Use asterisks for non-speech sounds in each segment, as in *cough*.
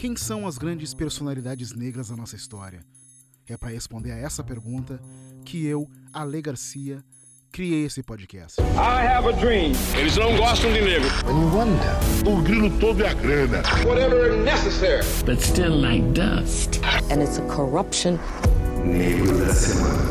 Quem são as grandes personalidades negras da nossa história? É para responder a essa pergunta que eu, Ale Garcia, criei esse podcast. I have a dream. Eles não gostam de negro. O grilo todo é a grana. Whatever necessary. but still like dust. and it's a corruption Negro da semana.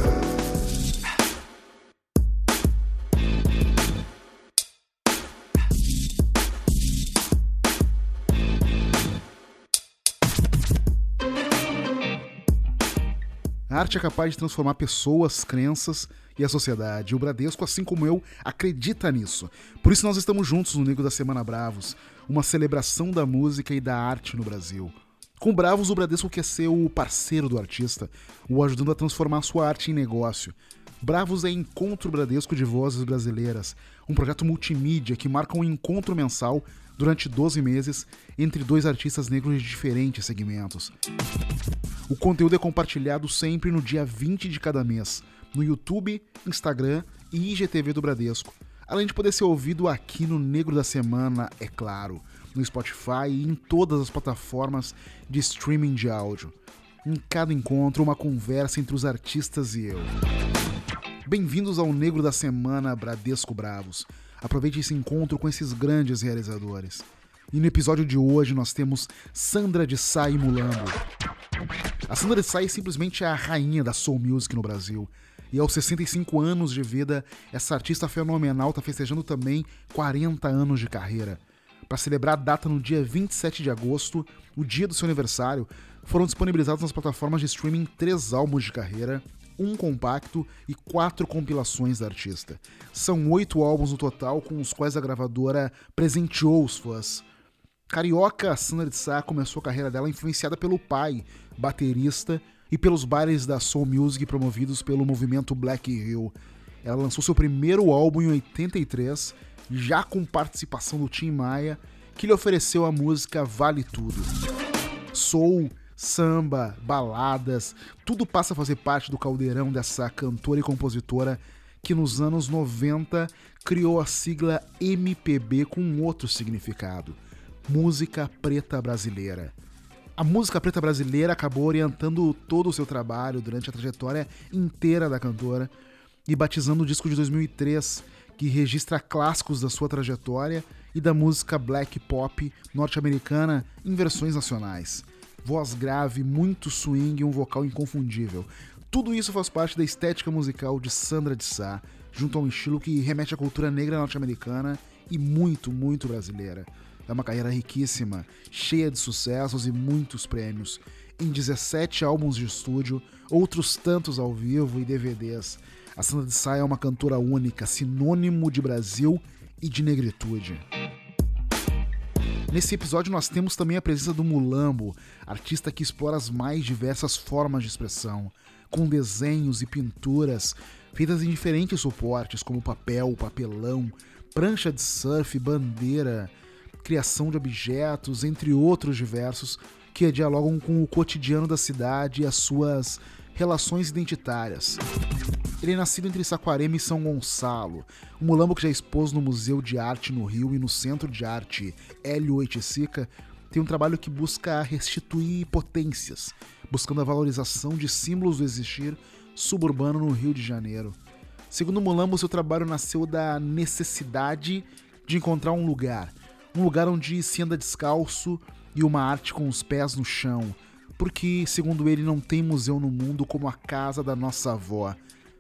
Arte é capaz de transformar pessoas, crenças e a sociedade. E o Bradesco, assim como eu, acredita nisso. Por isso nós estamos juntos no Negro da Semana Bravos, uma celebração da música e da arte no Brasil. Com Bravos, o Bradesco quer ser o parceiro do artista, o ajudando a transformar sua arte em negócio. Bravos é Encontro Bradesco de Vozes Brasileiras, um projeto multimídia que marca um encontro mensal durante 12 meses entre dois artistas negros de diferentes segmentos. O conteúdo é compartilhado sempre no dia 20 de cada mês, no YouTube, Instagram e IGTV do Bradesco. Além de poder ser ouvido aqui no Negro da Semana, é claro, no Spotify e em todas as plataformas de streaming de áudio. Em cada encontro, uma conversa entre os artistas e eu. Bem-vindos ao Negro da Semana Bradesco Bravos. Aproveite esse encontro com esses grandes realizadores. E no episódio de hoje nós temos Sandra de Sá e Mulambo. A Sandra de Sá é simplesmente a rainha da soul music no Brasil. E aos 65 anos de vida, essa artista fenomenal está festejando também 40 anos de carreira. Para celebrar a data no dia 27 de agosto, o dia do seu aniversário, foram disponibilizados nas plataformas de streaming três álbuns de carreira, um compacto e quatro compilações da artista. São oito álbuns no total, com os quais a gravadora presenteou os fãs. Carioca, Sandra de Sá começou a carreira dela influenciada pelo pai, baterista, e pelos bares da soul music promovidos pelo movimento Black Hill. Ela lançou seu primeiro álbum em 83, já com participação do Tim Maia, que lhe ofereceu a música Vale Tudo. Soul, samba, baladas, tudo passa a fazer parte do caldeirão dessa cantora e compositora que nos anos 90 criou a sigla MPB com um outro significado: Música Preta Brasileira. A música preta brasileira acabou orientando todo o seu trabalho durante a trajetória inteira da cantora e batizando o disco de 2003, que registra clássicos da sua trajetória e da música black pop norte-americana em versões nacionais. Voz grave, muito swing e um vocal inconfundível. Tudo isso faz parte da estética musical de Sandra de Sá, junto a um estilo que remete à cultura negra norte-americana e muito, muito brasileira. É uma carreira riquíssima, cheia de sucessos e muitos prêmios. Em 17 álbuns de estúdio, outros tantos ao vivo e DVDs. A Sandra de Sá é uma cantora única, sinônimo de Brasil e de negritude. Nesse episódio nós temos também a presença do Mulambo, artista que explora as mais diversas formas de expressão, com desenhos e pinturas feitas em diferentes suportes, como papel, papelão, prancha de surf, bandeira, criação de objetos, entre outros diversos, que dialogam com o cotidiano da cidade e as suas relações identitárias. Ele é nascido entre Saquarema e São Gonçalo, um mulambo que já expôs no Museu de Arte no Rio e no Centro de Arte Hélio Oiticica, tem um trabalho que busca restituir potências, buscando a valorização de símbolos do existir suburbano no Rio de Janeiro. Segundo Mulambo, seu trabalho nasceu da necessidade de encontrar um lugar, um lugar onde se anda descalço e uma arte com os pés no chão, porque, segundo ele, não tem museu no mundo como a casa da nossa avó.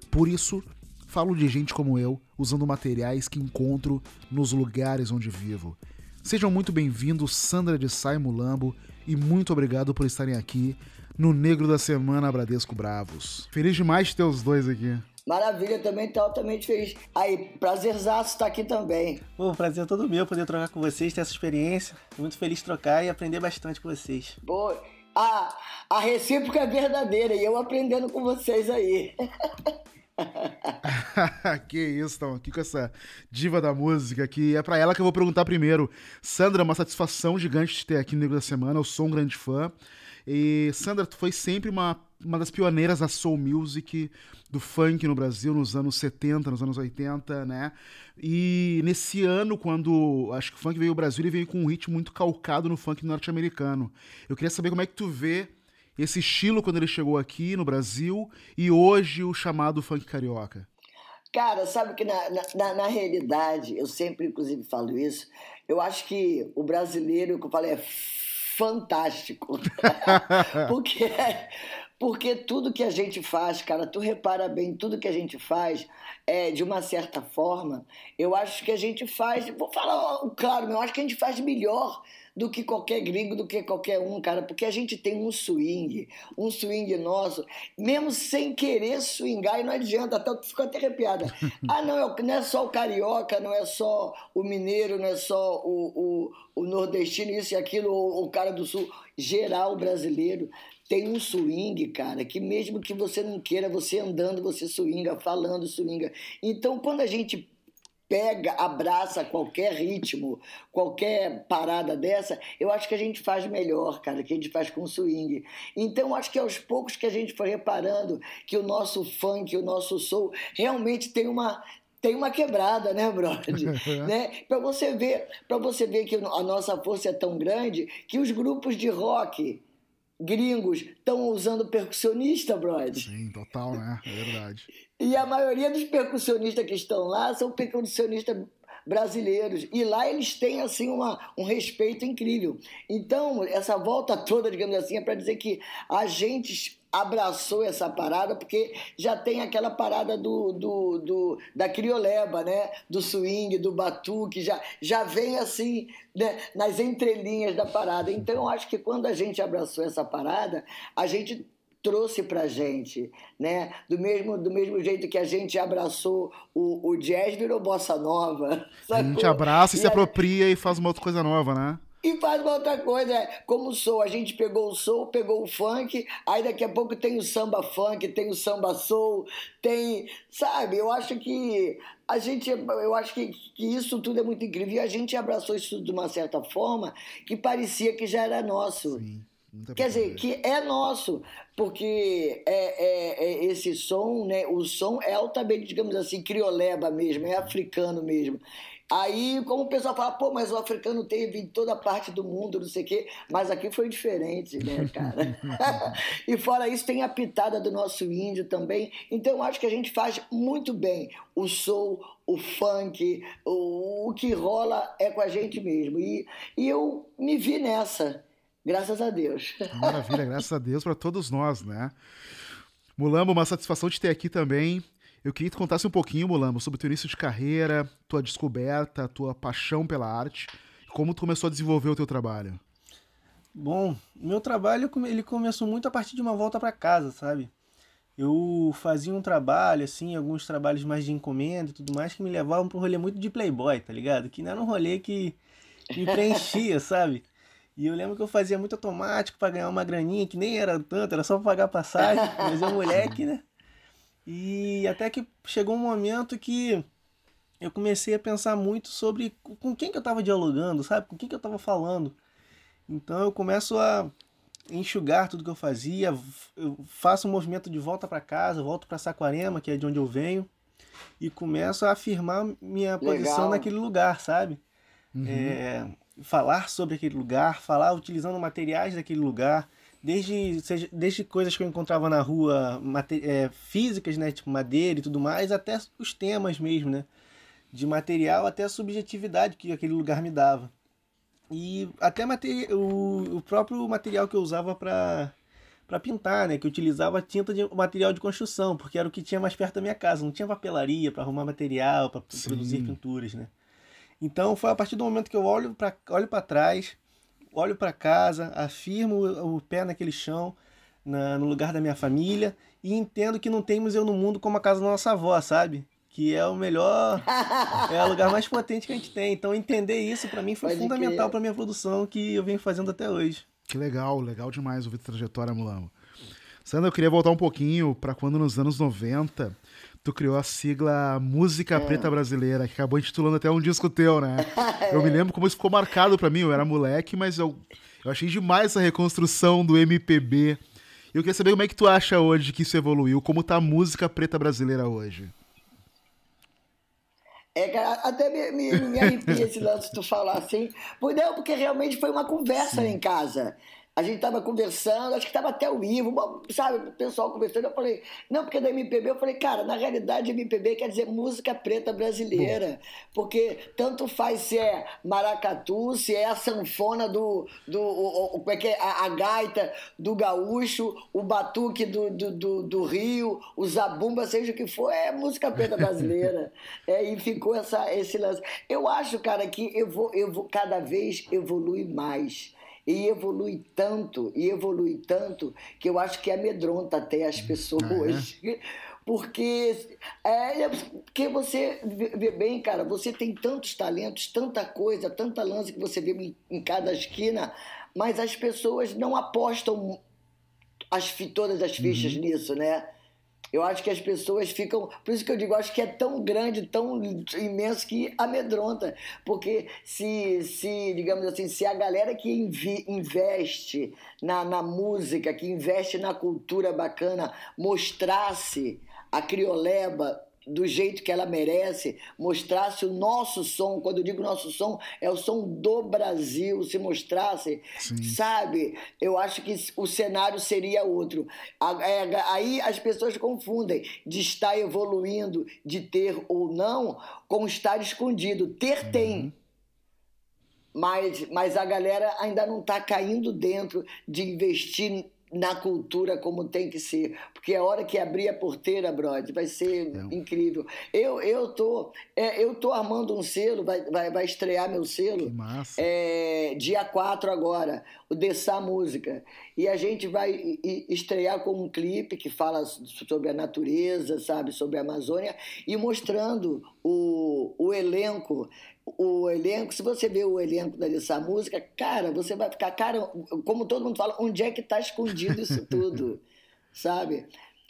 Por isso, falo de gente como eu, usando materiais que encontro nos lugares onde vivo. Sejam muito bem-vindos, Sandra de Sai Mulambo, e muito obrigado por estarem aqui no Negro da Semana Bradesco Bravos. Feliz demais de ter os dois aqui. Maravilha, também tô altamente feliz. Aí, prazerzaço estar aqui também. Pô, prazer é todo meu poder trocar com vocês, ter essa experiência. Muito feliz de trocar e aprender bastante com vocês. Pô, a, a recíproca é verdadeira e eu aprendendo com vocês aí. *laughs* que isso, estão aqui com essa diva da música, que é para ela que eu vou perguntar primeiro. Sandra, uma satisfação gigante te ter aqui no Negro da Semana, eu sou um grande fã. E Sandra, tu foi sempre uma, uma das pioneiras da soul music, do funk no Brasil, nos anos 70, nos anos 80, né? E nesse ano, quando acho que o funk veio ao Brasil, ele veio com um ritmo muito calcado no funk norte-americano. Eu queria saber como é que tu vê esse estilo quando ele chegou aqui no Brasil e hoje o chamado funk carioca. Cara, sabe que na, na, na, realidade, eu sempre inclusive falo isso, eu acho que o brasileiro, que eu falei, é fantástico. *laughs* porque, porque tudo que a gente faz, cara, tu repara bem, tudo que a gente faz, é, de uma certa forma, eu acho que a gente faz, vou falar claro, eu acho que a gente faz melhor do que qualquer gringo, do que qualquer um, cara, porque a gente tem um swing, um swing nosso, mesmo sem querer swingar, e não adianta, até eu fico até arrepiada. *laughs* Ah, não, é não é só o carioca, não é só o mineiro, não é só o, o, o nordestino, isso e aquilo, ou o cara do sul, geral brasileiro tem um swing, cara, que mesmo que você não queira, você andando, você swinga, falando, swinga. Então, quando a gente pega, abraça qualquer ritmo, qualquer parada dessa, eu acho que a gente faz melhor, cara, que a gente faz com swing. Então, acho que aos poucos que a gente foi reparando que o nosso funk, o nosso soul, realmente tem uma tem uma quebrada, né, brother? *laughs* né? Para você ver, para você ver que a nossa força é tão grande que os grupos de rock gringos estão usando percussionista, brother. Sim, total, né? É verdade. *laughs* e a maioria dos percussionistas que estão lá são percussionistas brasileiros. E lá eles têm, assim, uma, um respeito incrível. Então, essa volta toda, digamos assim, é para dizer que a gente abraçou essa parada, porque já tem aquela parada do, do, do, da crioleba, né? Do swing, do batuque, já, já vem assim né? nas entrelinhas da parada. Então eu acho que quando a gente abraçou essa parada, a gente trouxe pra gente, né? Do mesmo, do mesmo jeito que a gente abraçou o, o jazz, virou bossa nova. Sacou? *laughs* A gente abraça e, e se apropria e faz uma outra coisa nova, né? E faz uma outra coisa, é, como o soul, a gente pegou o soul, pegou o funk, aí daqui a pouco tem o samba funk, tem o samba soul, tem, sabe, eu acho que a gente, eu acho que, que isso tudo é muito incrível e a gente abraçou isso de uma certa forma que parecia que já era nosso. Sim. Quer dizer, que é nosso, porque é, é, é, esse som, né? O som é altamente, digamos assim, crioleba mesmo, é africano mesmo. Aí, como o pessoal fala, pô, mas o africano teve em toda parte do mundo, não sei o quê, mas aqui foi diferente, né, cara? *laughs* e fora isso, tem a pitada do nosso índio também. Então, eu acho que a gente faz muito bem o soul, o funk, o, o que rola é com a gente mesmo. E, e eu me vi nessa, graças a Deus. *laughs* Maravilha, graças a Deus para todos nós, né? Mulambo, uma satisfação de ter aqui também. Eu queria que tu contasse um pouquinho, Mulambo, sobre o teu início de carreira, tua descoberta, tua paixão pela arte, como tu começou a desenvolver o teu trabalho. Bom, meu trabalho ele começou muito a partir de uma volta para casa, sabe? Eu fazia um trabalho, assim, alguns trabalhos mais de encomenda e tudo mais, que me levavam para um rolê muito de playboy, tá ligado? Que não era um rolê que me preenchia, *laughs* sabe? E eu lembro que eu fazia muito automático para ganhar uma graninha, que nem era tanto, era só pra pagar passagem, mas eu *laughs* moleque, né? E até que chegou um momento que eu comecei a pensar muito sobre com quem que eu estava dialogando, sabe? Com quem que eu estava falando. Então eu começo a enxugar tudo que eu fazia, eu faço um movimento de volta para casa, volto para Saquarema, que é de onde eu venho, e começo a afirmar minha Legal. posição naquele lugar, sabe? Uhum. É, falar sobre aquele lugar, falar utilizando materiais daquele lugar, desde, seja, desde coisas que eu encontrava na rua, é, físicas, né, tipo madeira e tudo mais, até os temas mesmo, né, de material até a subjetividade que aquele lugar me dava. E até o, o próprio material que eu usava para para pintar, né, que eu utilizava tinta de material de construção, porque era o que tinha mais perto da minha casa, não tinha papelaria para arrumar material, para produzir pinturas, né? Então foi a partir do momento que eu olho para olho para trás, olho para casa, afirmo o pé naquele chão, na, no lugar da minha família e entendo que não temos eu no mundo como a casa da nossa avó, sabe? Que é o melhor, *laughs* é o lugar mais potente que a gente tem. Então entender isso para mim foi Pode fundamental para minha produção que eu venho fazendo até hoje. Que legal, legal demais ouvir a trajetória, Mulambo. Sandra, eu queria voltar um pouquinho para quando nos anos 90 tu criou a sigla Música é. Preta Brasileira, que acabou intitulando até um disco teu, né? é. *laughs* Eu me lembro como isso ficou marcado para mim, eu era moleque, mas eu, eu achei demais essa reconstrução do MPB. E eu queria saber como é que tu acha hoje que isso evoluiu, como tá a música preta brasileira hoje. É, cara, até me, me, me arrepia esse lance de tu falar assim. Não, porque realmente foi uma conversa Sim. em casa a gente estava conversando, acho que estava até o Ivo, sabe, o pessoal conversando. Eu falei, não, porque da MPB, eu falei, cara, na realidade, MPB quer dizer música preta brasileira. Porque tanto faz se é maracatu, se é a sanfona do. do o, o, como é que é? A, a, gaita do gaúcho, o batuque do, do, do, do, Rio, o zabumba, seja o que for, é música preta brasileira. *laughs* é, e ficou essa, esse lance. Eu acho, cara, que eu vou, eu vou cada vez evolui mais e evolui tanto, e evolui tanto, que eu acho que amedronta até as pessoas. Ah, é? *laughs* Porque, é, é, porque você vê bem, cara, você tem tantos talentos, tanta coisa, tanta lance que você vê em, em cada esquina, mas as pessoas não apostam as, todas as fichas uhum. nisso, né? Eu acho que as pessoas ficam. Por isso que eu digo, acho que é tão grande, tão imenso que amedronta. Porque se, se digamos assim, se a galera que invi, investe na, na música, que investe na cultura bacana, mostrasse a crioleba do jeito que ela merece, mostrasse o nosso som, quando eu digo nosso som, é o som do Brasil, se mostrasse, Sim. sabe? Eu acho que o cenário seria outro. É, aí as pessoas confundem de estar evoluindo, de ter ou não, com estar escondido. Ter uhum. tem. Mas, mas a galera ainda não está caindo dentro de investir na cultura como tem que ser. Porque a hora que abrir a porteira, brother, vai ser é. incrível. Eu, eu, tô, é, eu tô armando um selo, vai, vai, vai estrear meu selo. É, dia 4 agora, o Dessá Música. E a gente vai estrear com um clipe que fala sobre a natureza, sabe, sobre a Amazônia, e mostrando o, o elenco o elenco, se você vê o elenco dessa música, cara, você vai ficar, cara, como todo mundo fala, onde é que está escondido isso tudo, *laughs* sabe?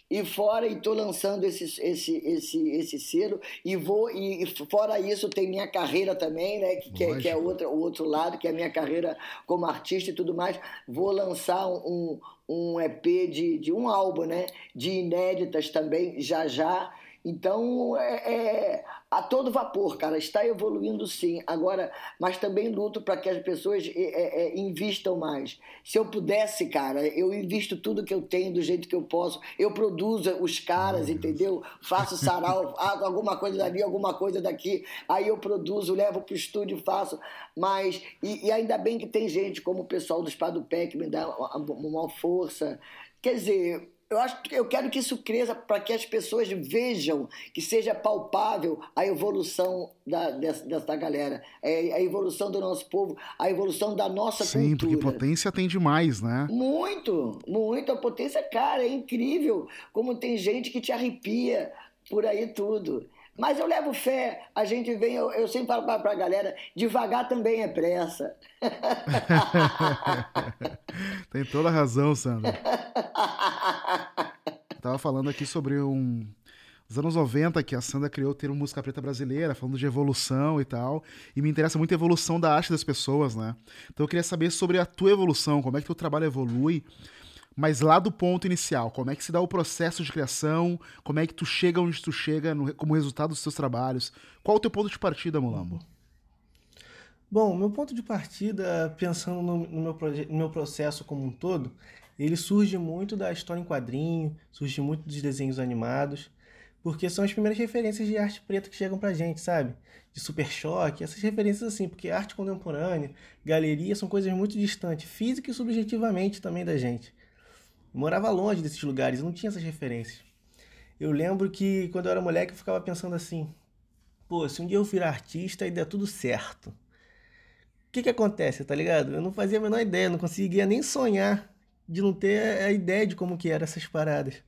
E fora, e tô lançando esse, esse, esse, esse selo, e vou, e fora isso tem minha carreira também, né, que, que, é, que é outra, o outro lado, que é a minha carreira como artista e tudo mais, vou lançar um, um EP de, de um álbum, né, de inéditas também, já já, então, é, é, a todo vapor, cara, está evoluindo sim. Agora, mas também luto para que as pessoas é, é, é, investam mais. Se eu pudesse, cara, eu invisto tudo que eu tenho do jeito que eu posso. Eu produzo os caras, entendeu? Faço sarau, *laughs* alguma coisa dali, alguma coisa daqui. Aí eu produzo, levo para o estúdio, faço. Mas, e, e, ainda bem que tem gente como o pessoal do Spa do Pé que me dá uma, uma força. Quer dizer, eu acho eu quero que isso cresça para que as pessoas vejam que seja palpável a evolução da, dessa, dessa galera, é, a evolução do nosso povo, a evolução da nossa Sim, cultura. Sim, porque potência tem demais, né? Muito, muito. A potência, cara, é incrível. Como tem gente que te arrepia por aí tudo. Mas eu levo fé, a gente vem, eu, eu sempre falo para a galera, devagar também é pressa. *laughs* Tem toda a razão, Sandra. *laughs* Tava falando aqui sobre um, os anos 90 que a Sandra criou ter uma música preta brasileira, falando de evolução e tal. E me interessa muito a evolução da arte das pessoas, né? Então eu queria saber sobre a tua evolução, como é que teu trabalho evolui mas lá do ponto inicial, como é que se dá o processo de criação, como é que tu chega onde tu chega no, como resultado dos teus trabalhos. Qual o teu ponto de partida, Mulambo? Bom, meu ponto de partida, pensando no, no, meu no meu processo como um todo, ele surge muito da história em quadrinho, surge muito dos desenhos animados, porque são as primeiras referências de arte preta que chegam pra gente, sabe? De Super Choque, essas referências assim, porque arte contemporânea, galeria são coisas muito distantes, física e subjetivamente também da gente. Eu morava longe desses lugares, não tinha essas referências. Eu lembro que quando eu era moleque eu ficava pensando assim: pô, se um dia eu virar artista e der tudo certo, o que que acontece, tá ligado? Eu não fazia a menor ideia, não conseguia nem sonhar de não ter a ideia de como que eram essas paradas.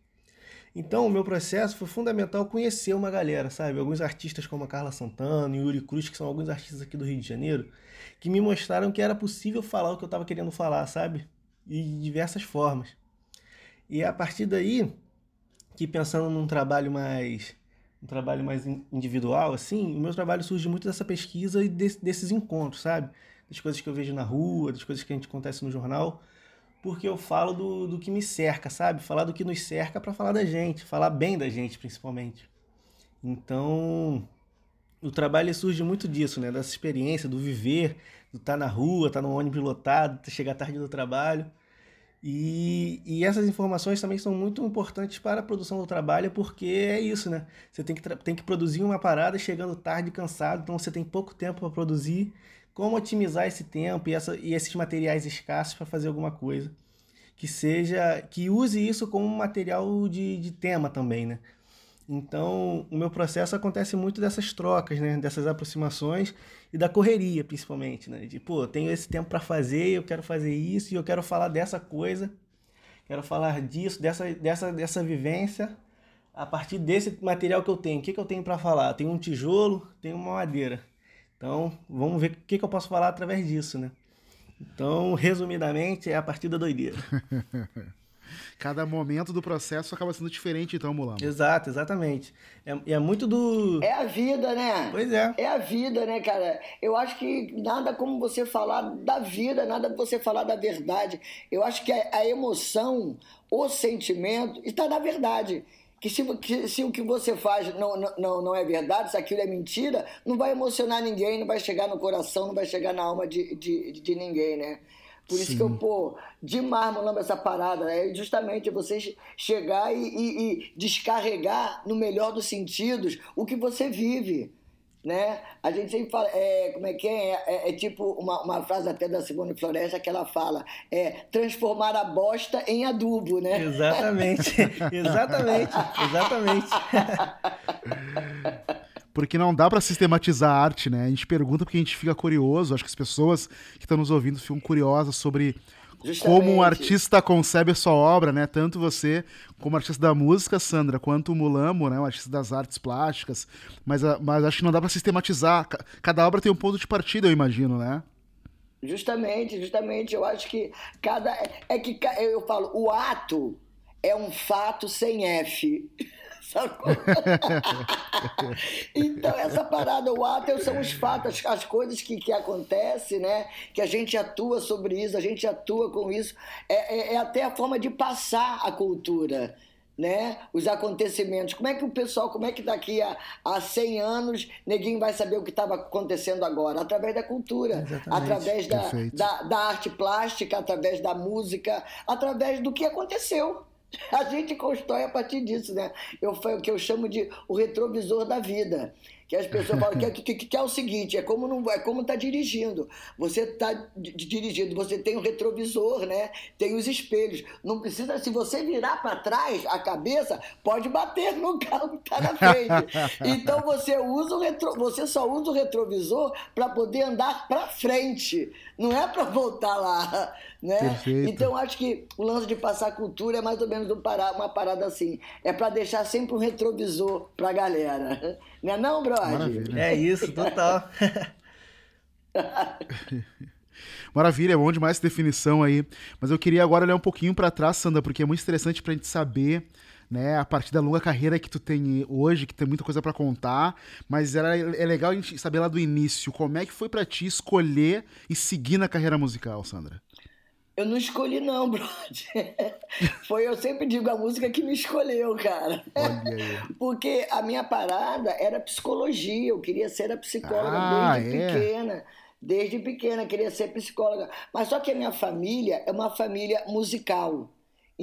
Então, o meu processo foi fundamental conhecer uma galera, sabe? Alguns artistas como a Carla Santana e Yuri Cruz, que são alguns artistas aqui do Rio de Janeiro, que me mostraram que era possível falar o que eu estava querendo falar, sabe? E de diversas formas. E é a partir daí que pensando num trabalho mais um trabalho mais individual, assim, o meu trabalho surge muito dessa pesquisa e desses encontros, sabe? Das coisas que eu vejo na rua, das coisas que a gente acontece no jornal, porque eu falo do, do que me cerca, sabe? Falar do que nos cerca para falar da gente, falar bem da gente, principalmente. Então, o trabalho surge muito disso, né? Dessa experiência, do viver, do estar tá na rua, estar tá no ônibus lotado, chegar tarde do trabalho. E, e essas informações também são muito importantes para a produção do trabalho, porque é isso, né? Você tem que, tem que produzir uma parada chegando tarde, cansado, então você tem pouco tempo para produzir. Como otimizar esse tempo e, essa, e esses materiais escassos para fazer alguma coisa que seja que use isso como material de, de tema também, né? Então, o meu processo acontece muito dessas trocas, né? Dessas aproximações e da correria, principalmente, né? De, pô, tenho esse tempo para fazer, eu quero fazer isso e eu quero falar dessa coisa, quero falar disso, dessa, dessa, dessa vivência a partir desse material que eu tenho. O que, que eu tenho para falar? Tenho um tijolo, tenho uma madeira. Então, vamos ver o que, que eu posso falar através disso, né? Então, resumidamente, é a partir da doideira. *laughs* Cada momento do processo acaba sendo diferente, então, Mulano. Exato, exatamente. É, é muito do. É a vida, né? Pois é. É a vida, né, cara? Eu acho que nada como você falar da vida, nada como você falar da verdade. Eu acho que a, a emoção, o sentimento, está na verdade que se, que se, o que você faz não, não, não é verdade, se aquilo é mentira, não vai emocionar ninguém, não vai chegar no coração, não vai chegar na alma de, de, de ninguém, né? Por Sim. isso que eu, pô, demais lembro essa parada. É justamente você chegar e, e, e, descarregar, no melhor dos sentidos, o que você vive. Né? A gente sempre fala, é, como é que é? É, é, tipo uma, uma frase até da Simone Floresta que ela fala: é transformar a bosta em adubo, né? Exatamente, *laughs* exatamente, exatamente. porque não dá para sistematizar a arte, né? A gente pergunta porque a gente fica curioso, acho que as pessoas que estão nos ouvindo ficam curiosas sobre Justamente. como um artista concebe a sua obra, né? Tanto você, como artista da música, Sandra, quanto o Mulamo, né? O artista das artes plásticas. Mas, ah, mas acho que não dá para sistematizar. Cada obra tem um ponto de partida, eu imagino, né? Justamente, justamente. Eu acho que cada. É que eu falo, o ato é um fato sem F. Sacou? *laughs* então, essa parada, o ato são os fatos, as coisas que, que acontecem, né? Que a gente atua sobre isso, a gente atua com isso. É, é, é até a forma de passar a cultura. Né? os acontecimentos. Como é que o pessoal, como é que daqui a, a 100 anos ninguém vai saber o que estava acontecendo agora? Através da cultura, Exatamente. através da, da, da, arte plástica, através da música, através do que aconteceu. *laughs* A gente constrói a partir disso, né? Eu, o que eu chamo de o retrovisor da vida que as pessoas falam que, é, que, que, é o seguinte, é como não é como tá dirigindo. Você tá dirigindo, você tem o retrovisor, né? Tem os espelhos. Não precisa, se você virar para trás a cabeça, pode bater no carro que tá na frente. *laughs* Então você usa o retro, você só usa o retrovisor para poder andar para frente, não é para voltar lá, *laughs* né? Perfeito. Então acho que o lance de passar cultura é mais ou menos uma parada assim, é para deixar sempre um retrovisor para a galera. *laughs* Não é não, brother? Maravilha. É isso, total. *laughs* Maravilha, é bom demais essa definição aí. Mas eu queria agora olhar um pouquinho para trás, Sandra, porque é muito interessante pra gente saber, né, a partir da longa carreira que tu tem hoje, que tem muita coisa para contar, mas era, é legal a gente saber lá do início, como é que foi para ti escolher e seguir na carreira musical, Sandra? Eu não escolhi, não, *laughs* brother. Foi, eu sempre digo, a música que me escolheu, cara. Porque a minha parada era psicologia, eu queria ser a psicóloga ah, desde é? pequena. Desde pequena, queria ser psicóloga. Mas só que a minha família é uma família musical.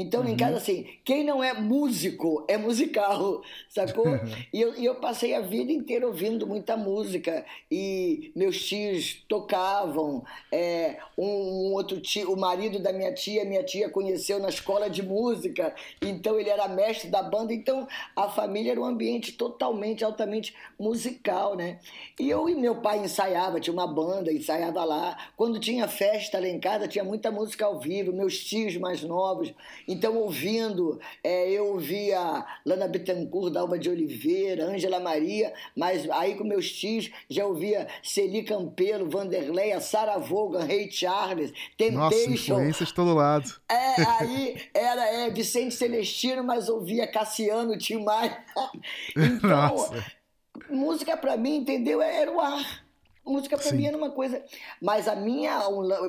Então, uhum. em casa, assim, quem não é músico é musical, sacou? *laughs* e, eu, e eu passei a vida inteira ouvindo muita música. E meus tios tocavam. É, um, um, outro tio, o marido da minha tia, minha tia conheceu na escola de música. Então, ele era mestre da banda. Então, a família era um ambiente totalmente, altamente musical, né? E eu e meu pai ensaiava, tinha uma banda, ensaiava lá. Quando tinha festa lá em casa, tinha muita música ao vivo. Meus tios mais novos Então, ouvindo, é, eu ouvia Lana Bittencourt, Dalva de Oliveira, Ângela Maria, mas aí com meus tios já ouvia Celi Campelo, Vanderleia, Sarah Vaughan, Ray Charles, Nossa, Temptation. influências de todo lado. É, aí era é, Vicente Celestino, mas ouvia Cassiano, Tim Maia. *laughs* Então, Nossa. música pra mim, entendeu? Era o ar. Música pra Sim. mim era uma coisa. Mas a minha,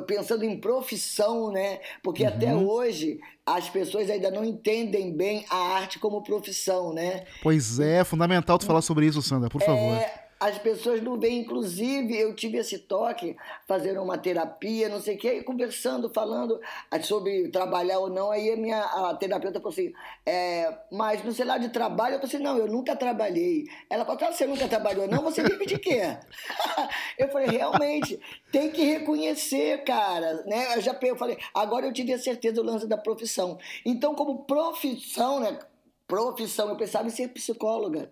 pensando em profissão, né? Porque até Uhum. hoje as pessoas ainda não entendem bem a arte como profissão, né? Pois é, é fundamental tu falar sobre isso, Sandra, por favor. É, as pessoas não veem, inclusive, eu tive esse toque, fazendo uma terapia, não sei o quê, conversando, falando ah, sobre trabalhar ou não, aí a minha a terapeuta falou assim, é, mas no celular de trabalho, eu falei assim, não, eu nunca trabalhei. Ela falou, "Ah, você nunca trabalhou, não? Você vive de quê? *laughs* eu falei, realmente, tem que reconhecer, cara, né? Eu já eu falei, agora eu tive a certeza do lance da profissão. Então, como profissão, né? Profissão, eu pensava em ser psicóloga.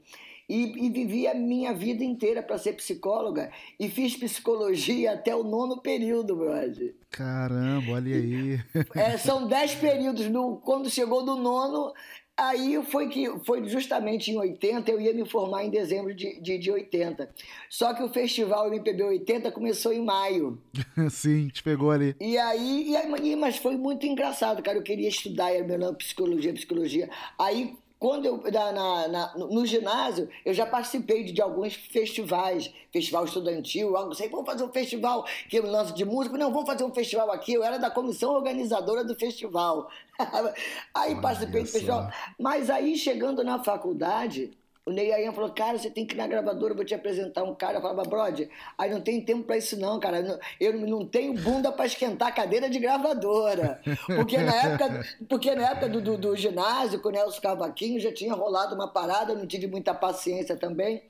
E, e vivi a minha vida inteira para ser psicóloga e fiz psicologia até o nono período, brother. Caramba, olha aí. É, são dez períodos. No, quando chegou do nono, aí foi que foi justamente em 80, eu ia me formar em dezembro de, de, de 80. Só que o festival MPB 80 começou em maio. *laughs* Sim, te pegou ali. E aí, e aí, mas foi muito engraçado, cara. Eu queria estudar, era meu nome, psicologia, psicologia. Aí, quando eu, na, na- no ginásio, eu já participei de, de alguns festivais, festival estudantil, algo assim, vamos fazer um festival que eu lanço de música. Não, vamos fazer um festival aqui. Eu era da comissão organizadora do festival. *laughs* aí participei do festival. Mas aí, chegando na faculdade, o Ney Ayan falou, cara, você tem que ir na gravadora, eu vou te apresentar um cara. Eu falava, brother, aí não tem tempo pra isso não, cara. Eu não- tenho bunda pra esquentar a cadeira de gravadora. *laughs* Porque na época, porque na época do, do, do ginásio, com o Nelson Cavaquinho, já tinha rolado uma parada, eu não tive muita paciência também.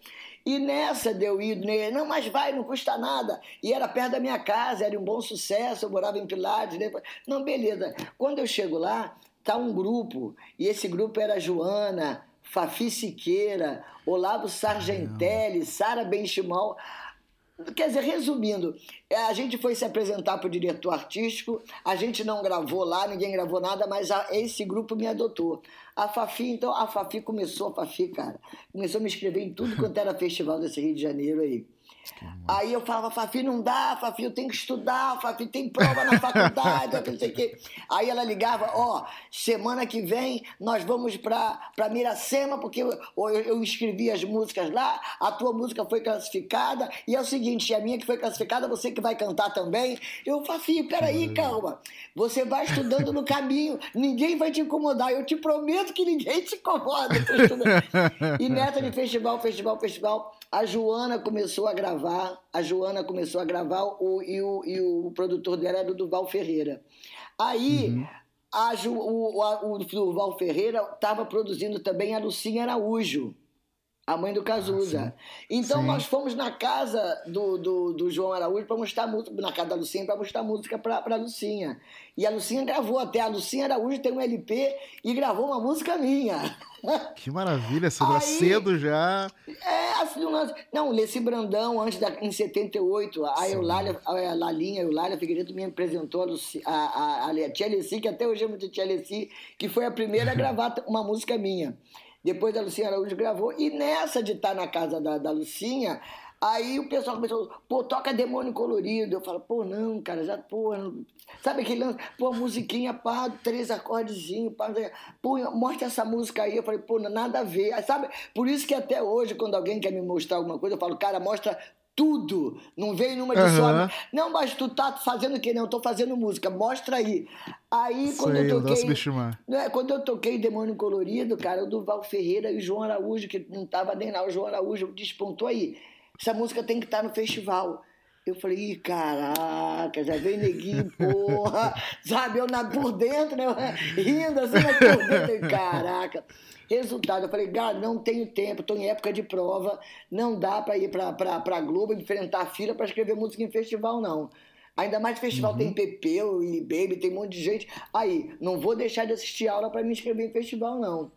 E nessa deu ir, Ney, não, mas vai, não custa nada. E era perto da minha casa, era um bom sucesso, eu morava em Pilares. Né? Não, beleza. Quando eu chego lá, tá um grupo, e esse grupo era a Joana, Fafi Siqueira, Olavo Sargentelli, Sara Benchimol. Quer dizer, resumindo, é, a gente foi se apresentar para o diretor artístico, a gente não gravou lá, ninguém gravou nada, mas a- esse grupo me adotou. A Fafi, então, a Fafi começou, a Fafi, cara, começou a me inscrever em tudo quanto era festival desse Rio de Janeiro aí. Aí eu falava, Fafi, não dá, Fafi, eu tenho que estudar, Fafi, tem prova na faculdade, *laughs* não sei o quê. Aí ela ligava, ó, semana que vem nós vamos pra, pra Miracema, porque eu, eu, eu inscrevi as músicas lá, a tua música foi classificada, e é o seguinte, a minha que foi classificada, você que vai cantar também. Eu, Fafi, peraí, calma, você vai estudando no caminho, ninguém vai te incomodar, eu te prometo que ninguém te incomoda. E nessa de *laughs* festival, festival, festival, a Joana começou a gravar, a Joana começou a gravar o, e, o, e o produtor dela era o Duval Ferreira. Aí a Ju, o, a- o Duval Ferreira estava produzindo também a Lucinha Araújo, a mãe do Cazuza. então Sim. nós fomos na casa do, do, do João Araújo para mostrar música, na casa da Lucinha para mostrar música para a Lucinha. E a Lucinha gravou até, a Lucinha Araújo tem um LP e gravou uma música minha. *laughs* Que maravilha, Sandra. Aí- Cedo já. É, assim. Não, Leci Brandão, antes da, em 78, a Eulália, a Lalinha, a Eulália Figueiredo me apresentou a, Luci, a, a, a Tia Leci, que até hoje é muito Tia Leci, que foi a primeira a *laughs* gravar uma música minha. Depois a Lucinha Araújo gravou, e nessa de estar na casa da, da Lucinha, aí o pessoal começou, pô, toca Demônio Colorido. Eu falo, pô, não, cara, já, pô, não- sabe aquele lance? Pô, musiquinha, pá, três acordezinhos, pá, pô, mostra essa música aí. Eu falei, pô, nada a ver. Sabe? Por isso que até hoje, quando alguém quer me mostrar alguma coisa, eu falo, cara, mostra tudo. Não vem numa de Aham. só. Não, mas tu tá fazendo o quê? Não, eu tô fazendo música. Mostra aí. Aí, quando Sei, eu toquei... Bishimar. Né, Quando eu toquei Demônio Colorido, cara, o Duval Ferreira e o João Araújo, que não tava nem lá, o João Araújo despontou aí. Essa música tem que estar no festival. Eu falei, ih, caraca, já veio neguinho, porra, *laughs* sabe? Eu na, por dentro, né? Rindo assim, mas por dentro, eu caraca. Resultado, eu falei, cara, não tenho tempo, estou em época de prova, não dá para ir para pra Globo enfrentar a fila para escrever música em festival, não. Ainda mais festival tem Pepeu e Baby, tem um monte de gente. Aí, não vou deixar de assistir aula para me inscrever em festival, não.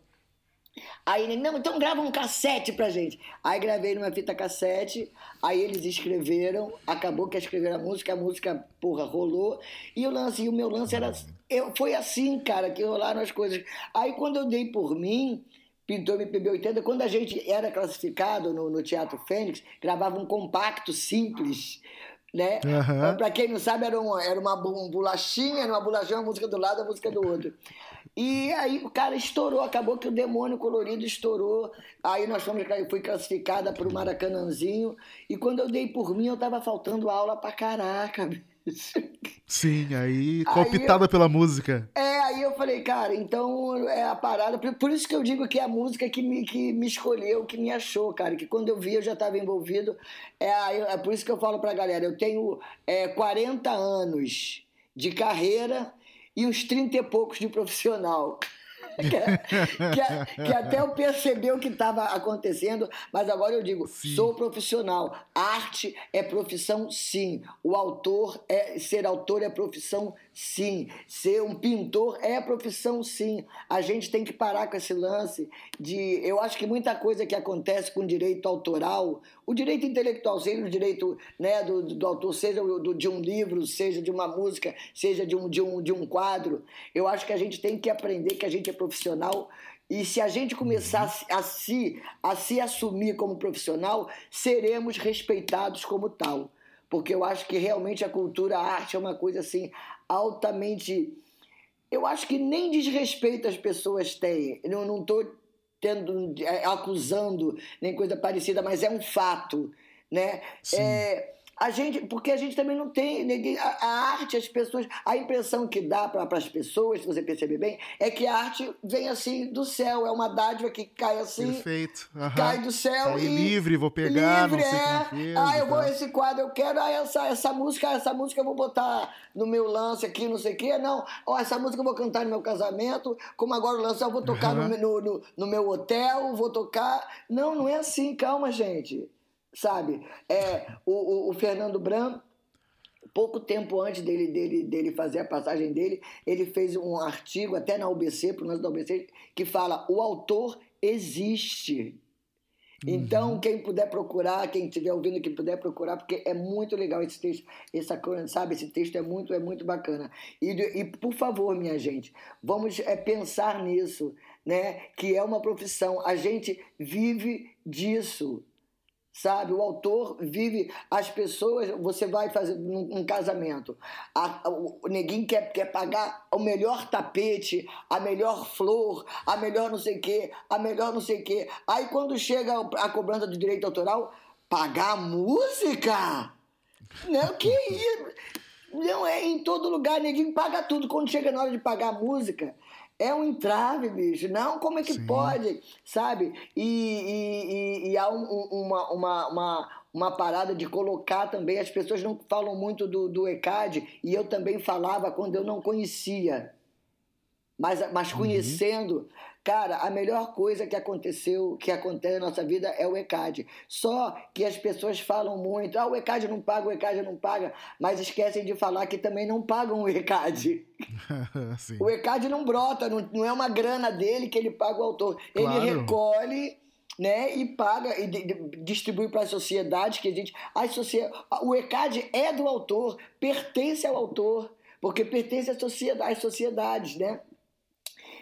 Aí ele, não, então grava um cassete pra gente. Aí gravei numa fita cassete, aí eles escreveram, acabou que escreveram a música, a música, porra, rolou. E o lance, e o meu lance era. Eu, foi assim, cara, que rolaram as coisas. Aí quando eu dei por mim, pintou MPB 80, quando a gente era classificado no, no Teatro Fênix, gravava um compacto simples né? Aham. Pra quem não sabe, era, um, era uma bolachinha, era uma bolachinha, uma música do lado, a música do outro. E aí o cara estourou, acabou que o demônio colorido estourou. Aí nós fomos, eu fui classificada pro Maracanãzinho. E quando eu dei por mim, eu tava faltando aula pra caraca, *laughs* bicho. Sim, aí Aí cooptada pela música. É, aí eu falei, cara, então é a parada. Por, por isso que eu digo que é a música que me, que me escolheu, que me achou, cara. Que quando eu vi eu já estava envolvido. É, é por isso que eu falo pra galera: eu tenho é, 40 anos de carreira e uns 30 e poucos de profissional. *laughs* que, que- que até eu percebi o que estava acontecendo, mas agora eu digo, sou profissional. Arte é profissão, sim. O autor é ser autor é profissão, sim. Ser um pintor é profissão, sim. A gente tem que parar com esse lance de, eu acho que muita coisa que acontece com direito autoral, o direito intelectual, seja o direito né, do, do autor, seja o do- de um livro, seja de uma música, seja de um, de, um, de um quadro, eu acho que a gente tem que aprender que a gente é profissional. E se a gente começar se- a se, a se assumir como profissional, seremos respeitados como tal. Porque eu acho que realmente a cultura, a arte é uma coisa assim altamente eu acho que nem desrespeito as pessoas têm. Eu não estou tendo é, acusando nem coisa parecida, mas é um fato, né? Sim. É, a gente, porque a gente também não tem ninguém- a, a arte, as pessoas, a impressão que dá para as pessoas, se você perceber bem, é que a arte vem assim do céu, é uma dádiva que cai assim, Perfeito. aham. cai do céu Tá aí e livre, vou pegar, livre, não sei é. fez. Ah, eu vou tal. esse quadro, eu quero ah, essa essa música, essa música eu vou botar no meu lance aqui, não sei o quê. Não, ó, essa música eu vou cantar no meu casamento, como agora o lance eu vou tocar no, Aham. no, no, no meu hotel, vou tocar. Não, não é assim, calma, gente. Sabe? É, o, o, o Fernando Bran pouco tempo antes dele, dele, dele fazer a passagem dele, ele fez um artigo, até na UBC, pro lance da UBC, que fala: o autor existe. Então, quem puder procurar, quem estiver ouvindo, quem puder procurar, porque é muito legal esse texto, essa sabe? Esse texto é muito, é muito bacana. E, e por favor, minha gente, vamos é, pensar nisso, né? Que é uma profissão. A gente vive disso sabe? O autor vive as pessoas. Você vai fazer um, casamento, a- a- o, neguinho quer, quer pagar o melhor tapete, a melhor flor, a melhor não sei o quê, a melhor não sei o quê. Aí quando chega a cobrança do direito autoral, pagar música? Não, que isso? Não é em todo lugar, ninguém paga tudo. Quando chega na hora de pagar música, é um entrave, bicho. Não, como é que Sim. pode? Sabe? E, e, e- e há um- um- uma, uma, uma, uma parada de colocar também. As pessoas não falam muito do, do ECAD, e eu também falava quando eu não conhecia. Mas, mas conhecendo, cara, a melhor coisa que aconteceu, que acontece na nossa vida é o ECAD. Só que as pessoas falam muito, ah, o ECAD não paga, o ECAD não paga, mas esquecem de falar que também não pagam o ECAD. *laughs* O ECAD não brota, não, não é uma grana dele que ele paga o autor. Claro. Ele recolhe né, e paga e di- di- distribui para as sociedades que existe. As socie... O ECAD é do autor, pertence ao autor, porque pertence às sociedades, às sociedades né?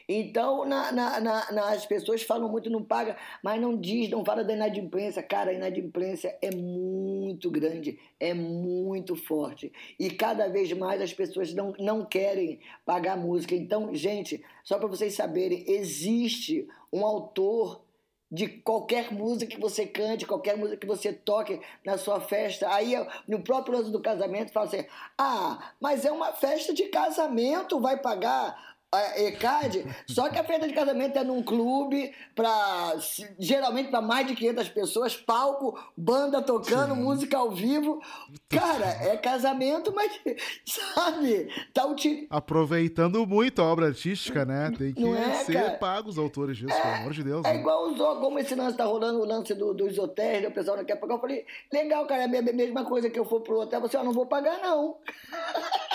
Então, na, na, na- as pessoas falam muito, não paga, mas não diz, não fala da inadimplência. Cara, a inadimplência é muito grande, é muito forte. E cada vez mais as pessoas não, não querem pagar música. Então, gente, só para vocês saberem, existe um autor de qualquer música que você cante, qualquer música que você toque na sua festa. Aí, no próprio lance do casamento, fala assim: ah, mas é uma festa de casamento, vai pagar ECAD, só que a festa de casamento é num clube, pra, geralmente para mais de 500 pessoas, palco, banda tocando, música ao vivo. Cara, é casamento, mas, *laughs* sabe, tá uti- Aproveitando muito a obra artística, né? Tem que é, ser cara? pagos os autores disso, pelo amor de Deus. É né? igual os, como esse lance tá rolando, o lance do, dos hotéis, né, o pessoal não quer pagar. Eu falei, legal, cara, é a mesma coisa que eu for pro hotel, você, ó, não vou pagar, não. *laughs*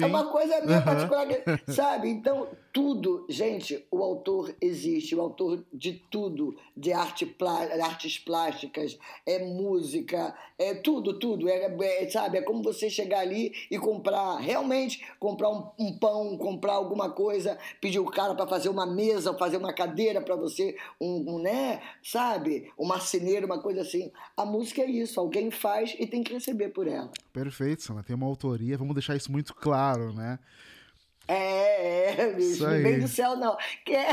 É uma coisa minha particular, sabe? Então, tudo, gente, o autor existe, o autor de tudo, de arte artes plásticas, é música, é tudo, tudo. É, é, sabe? É como você chegar ali e comprar, realmente, comprar um, um pão, comprar alguma coisa, pedir o cara para fazer uma mesa, fazer uma cadeira para você, um, um, né? Sabe? Um marceneiro, uma coisa assim. A música é isso, alguém faz e tem que receber por ela. Perfeito, Sana. Tem uma autoria, vamos deixar isso muito claro, né? É, é, bicho, não vem do céu, não. É.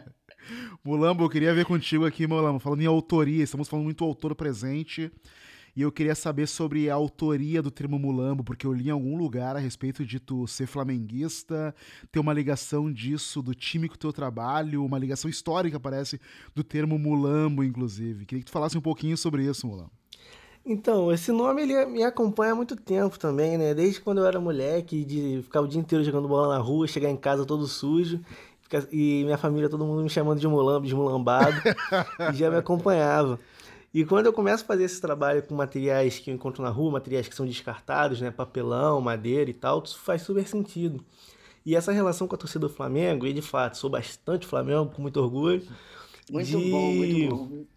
*laughs* Mulambo, eu queria ver contigo aqui, Mulambo, falando em autoria, estamos falando muito autor presente, e eu queria saber sobre a autoria do termo Mulambo, porque eu li em algum lugar a respeito de tu ser flamenguista, ter uma ligação disso do time com o teu trabalho, uma ligação histórica, parece, do termo Mulambo, inclusive. Queria que tu falasse um pouquinho sobre isso, Mulambo. Então, esse nome ele me acompanha há muito tempo também, né? Desde quando eu era moleque, de ficar o dia inteiro jogando bola na rua, chegar em casa todo sujo, e minha família, todo mundo me chamando de mulambo, de mulambado, *laughs* e já me acompanhava. E quando eu começo a fazer esse trabalho com materiais que eu encontro na rua, materiais que são descartados, né? Papelão, madeira e tal, isso faz super sentido. E essa relação com a torcida do Flamengo, e de fato, sou bastante Flamengo, com muito orgulho. Muito de... bom, muito bom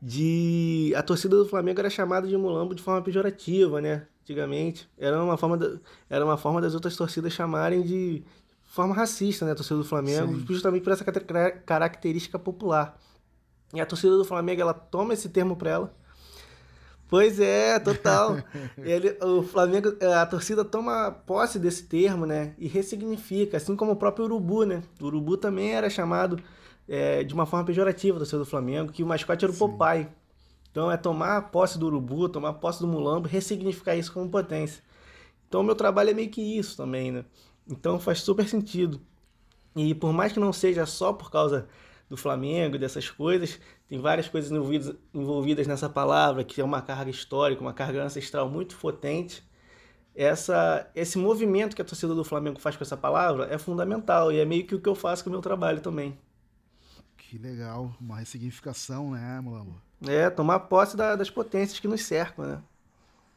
de a torcida do Flamengo era chamada de mulambo de forma pejorativa, né? Antigamente era uma forma da, era uma forma das outras torcidas chamarem de forma racista, né? A torcida do Flamengo, Sim. justamente por essa característica popular. E a torcida do Flamengo ela toma esse termo para ela. Pois é, total. *laughs* Ele, o Flamengo, a torcida toma posse desse termo, né? E ressignifica, assim como o próprio Urubu, né? O Urubu também era chamado é, de uma forma pejorativa do seu do Flamengo, que o mascote era o Sim. Popeye. Então é tomar posse do urubu, tomar posse do mulambo, ressignificar isso como potência. Então o meu trabalho é meio que isso também, né? Então faz super sentido. E por mais que não seja só por causa do Flamengo dessas coisas, tem várias coisas envolvidas, envolvidas nessa palavra, que é uma carga histórica, uma carga ancestral muito potente. Essa, esse movimento que a torcida do Flamengo faz com essa palavra é fundamental e é meio que o que eu faço com o meu trabalho também. Que legal, uma ressignificação, né, Mulambo? É, tomar posse da, das potências que nos cercam, né?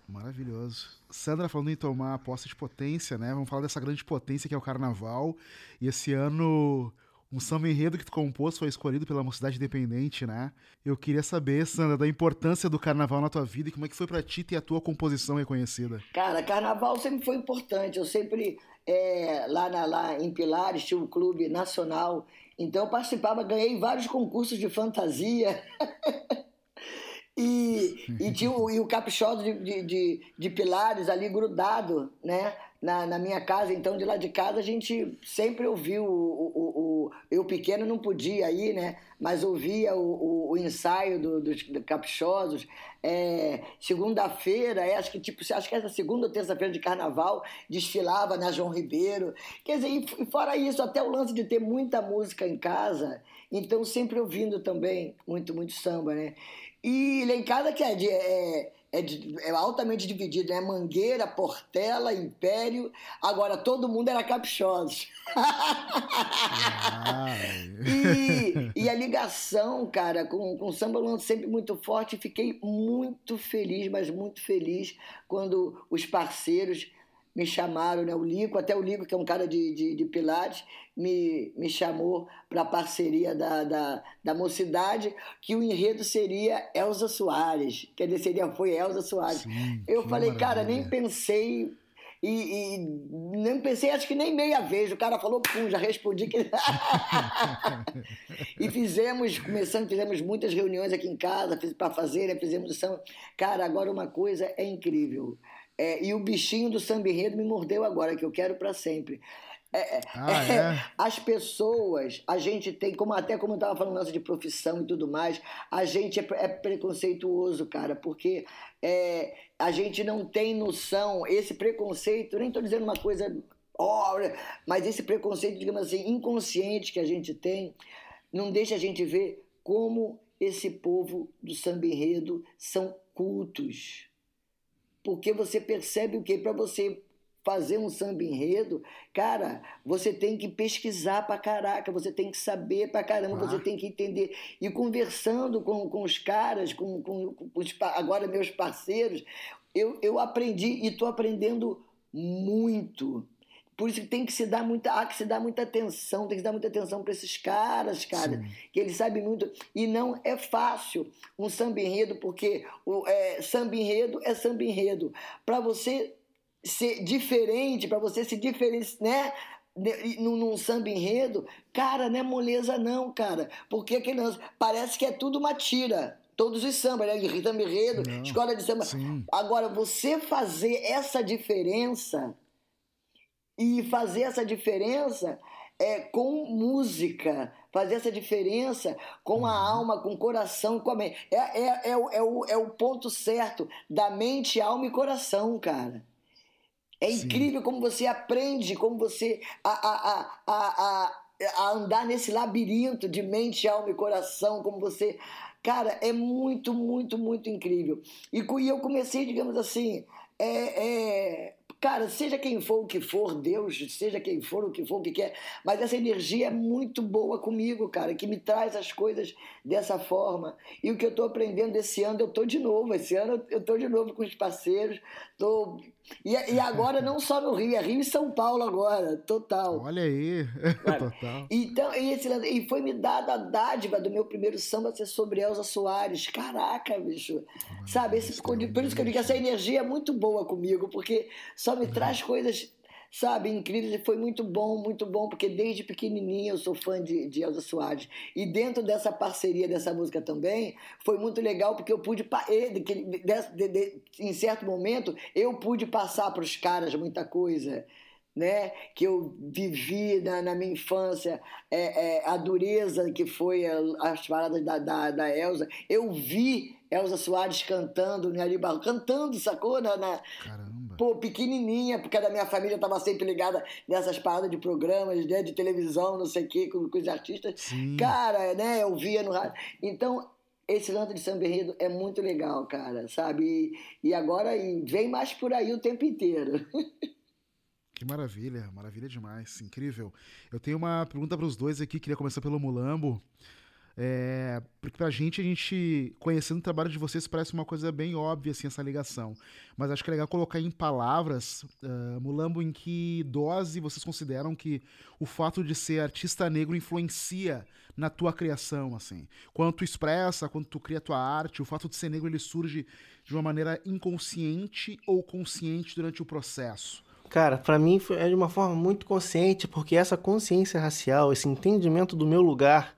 Maravilhoso. Sandra falando em tomar posse de potência, né? Vamos falar dessa grande potência que é o carnaval. E esse ano, um samba enredo que tu compôs foi escolhido pela Mocidade Independente, né? Eu queria saber, Sandra, da importância do carnaval na tua vida e como é que foi para ti ter a tua composição reconhecida. Cara, carnaval sempre foi importante. Eu sempre, é, lá, na, lá em Pilares, tinha um clube nacional então eu participava, ganhei vários concursos de fantasia. *laughs* e, e tinha o, e o caprichoso de, de, de, de pilares ali grudado, né? Na, na minha casa, então de lá de casa a gente sempre ouviu o, o, o eu pequeno não podia ir, né? Mas ouvia o, o, ensaio do, dos caprichosos. É, segunda-feira, é, acho que tipo, acho que era segunda ou terça-feira de carnaval, desfilava na João Ribeiro. Quer dizer, e fora isso, até o lance de ter muita música em casa, então sempre ouvindo também muito, muito samba, né? E lá em casa que é. É, é, é, altamente dividido, né? Mangueira, Portela, Império. Agora todo mundo era caprichoso. e, e, a ligação, cara, com, com o samba Luan sempre muito forte. Fiquei muito feliz, mas muito feliz quando os parceiros me chamaram, né? O Lico, até o Lico, que é um cara de, de, de Pilates, me, me chamou para a parceria da, da, da mocidade, que o enredo seria Elza Soares. Quer dizer, seria, foi Elza Soares. Sim, Eu falei, maravilha. cara, nem pensei. E, e, nem pensei, acho que nem meia vez. O cara falou, pum, já respondi que. *laughs* e fizemos, começando, fizemos muitas reuniões aqui em casa para fazer, né? fizemos. Cara, agora uma coisa é incrível. É, e o bichinho do samba enredo me mordeu agora, que eu quero para sempre. É, é, ah, é, é? As pessoas, a gente tem, como até como eu estava falando nossa de profissão e tudo mais, a gente é, é preconceituoso, cara, porque a gente não tem noção, esse preconceito, nem estou dizendo uma coisa, oh, mas esse preconceito, digamos assim, inconsciente que a gente tem, não deixa a gente ver como esse povo do samba enredo são cultos porque você percebe o que? Para você fazer um samba enredo, cara, você tem que pesquisar pra caraca, você tem que saber pra caramba, ah. você tem que entender. E conversando com, com os caras, com, com, com os, agora meus parceiros, eu, eu aprendi e estou aprendendo muito. Por isso que tem que se dar muita, há que se dar muita atenção, tem que se dar muita atenção para esses caras, cara, Sim. que eles sabem muito. E não é fácil um samba enredo, porque o é, samba enredo é samba enredo. Para você ser diferente, para você se diferenciar, né? Num, num samba enredo, cara, não é moleza, não, cara. Porque aquele parece que é tudo uma tira. Todos os sambas, né? Samba enredo, escola de samba. Sim. Agora, você fazer essa diferença e fazer essa diferença é, com música, fazer essa diferença com a alma, com o coração, com a mente. É, é, é, o, é, o, é o ponto certo da mente, alma e coração, cara. É Sim. incrível como você aprende, como você a, a, a, a, a, andar nesse labirinto de mente, alma e coração, como você. Cara, é muito, muito, muito incrível. E, e eu comecei, digamos assim, é, é, cara, seja quem for o que for, Deus, seja quem for o que for o que quer, mas essa energia é muito boa comigo, cara, que me traz as coisas dessa forma. E o que eu estou aprendendo esse ano, eu estou de novo. Esse ano eu estou de novo com os parceiros. Tô... E, e agora não só no Rio, é Rio e São Paulo agora, total. Olha aí. *laughs* Total. Então, e, esse, e foi me dada a dádiva do meu primeiro samba ser sobre Elza Soares. Caraca, bicho. Sabe, esse, por isso que eu digo que essa energia é muito boa comigo, porque só me traz coisas, sabe, incríveis. E foi muito bom, muito bom, porque desde pequenininha eu sou fã de, de Elza Soares. E dentro dessa parceria dessa música também, foi muito legal, porque eu pude, em certo momento, eu pude passar para os caras muita coisa né, que eu vivi na, na minha infância, é, é, a dureza que foi as paradas da, da, da Elza. Eu vi Elza Soares cantando, Neri Barro, cantando, sacou? Na, na- Caramba. Pô, pequenininha, porque a da minha família estava sempre ligada nessas paradas de programas, né, de televisão, não sei o quê, com, com os artistas. Sim. Cara, né, eu via no rádio. Então, esse lance de samba enredo é muito legal, cara, sabe? E, e agora e vem mais por aí o tempo inteiro. *laughs* Que maravilha, maravilha demais, incrível. Eu tenho uma pergunta para os dois aqui, queria começar pelo Mulambo. É, porque pra gente, a gente, conhecendo o trabalho de vocês, parece uma coisa bem óbvia, assim, essa ligação. Mas acho que é legal colocar em palavras, ah, Mulambo, em que dose vocês consideram que o fato de ser artista negro influencia na tua criação, assim. Quando tu expressa, quando tu cria tua arte, o fato de ser negro, ele surge de uma maneira inconsciente ou consciente durante o processo. Cara, pra mim foi- é de uma forma muito consciente, porque essa consciência racial, esse entendimento do meu lugar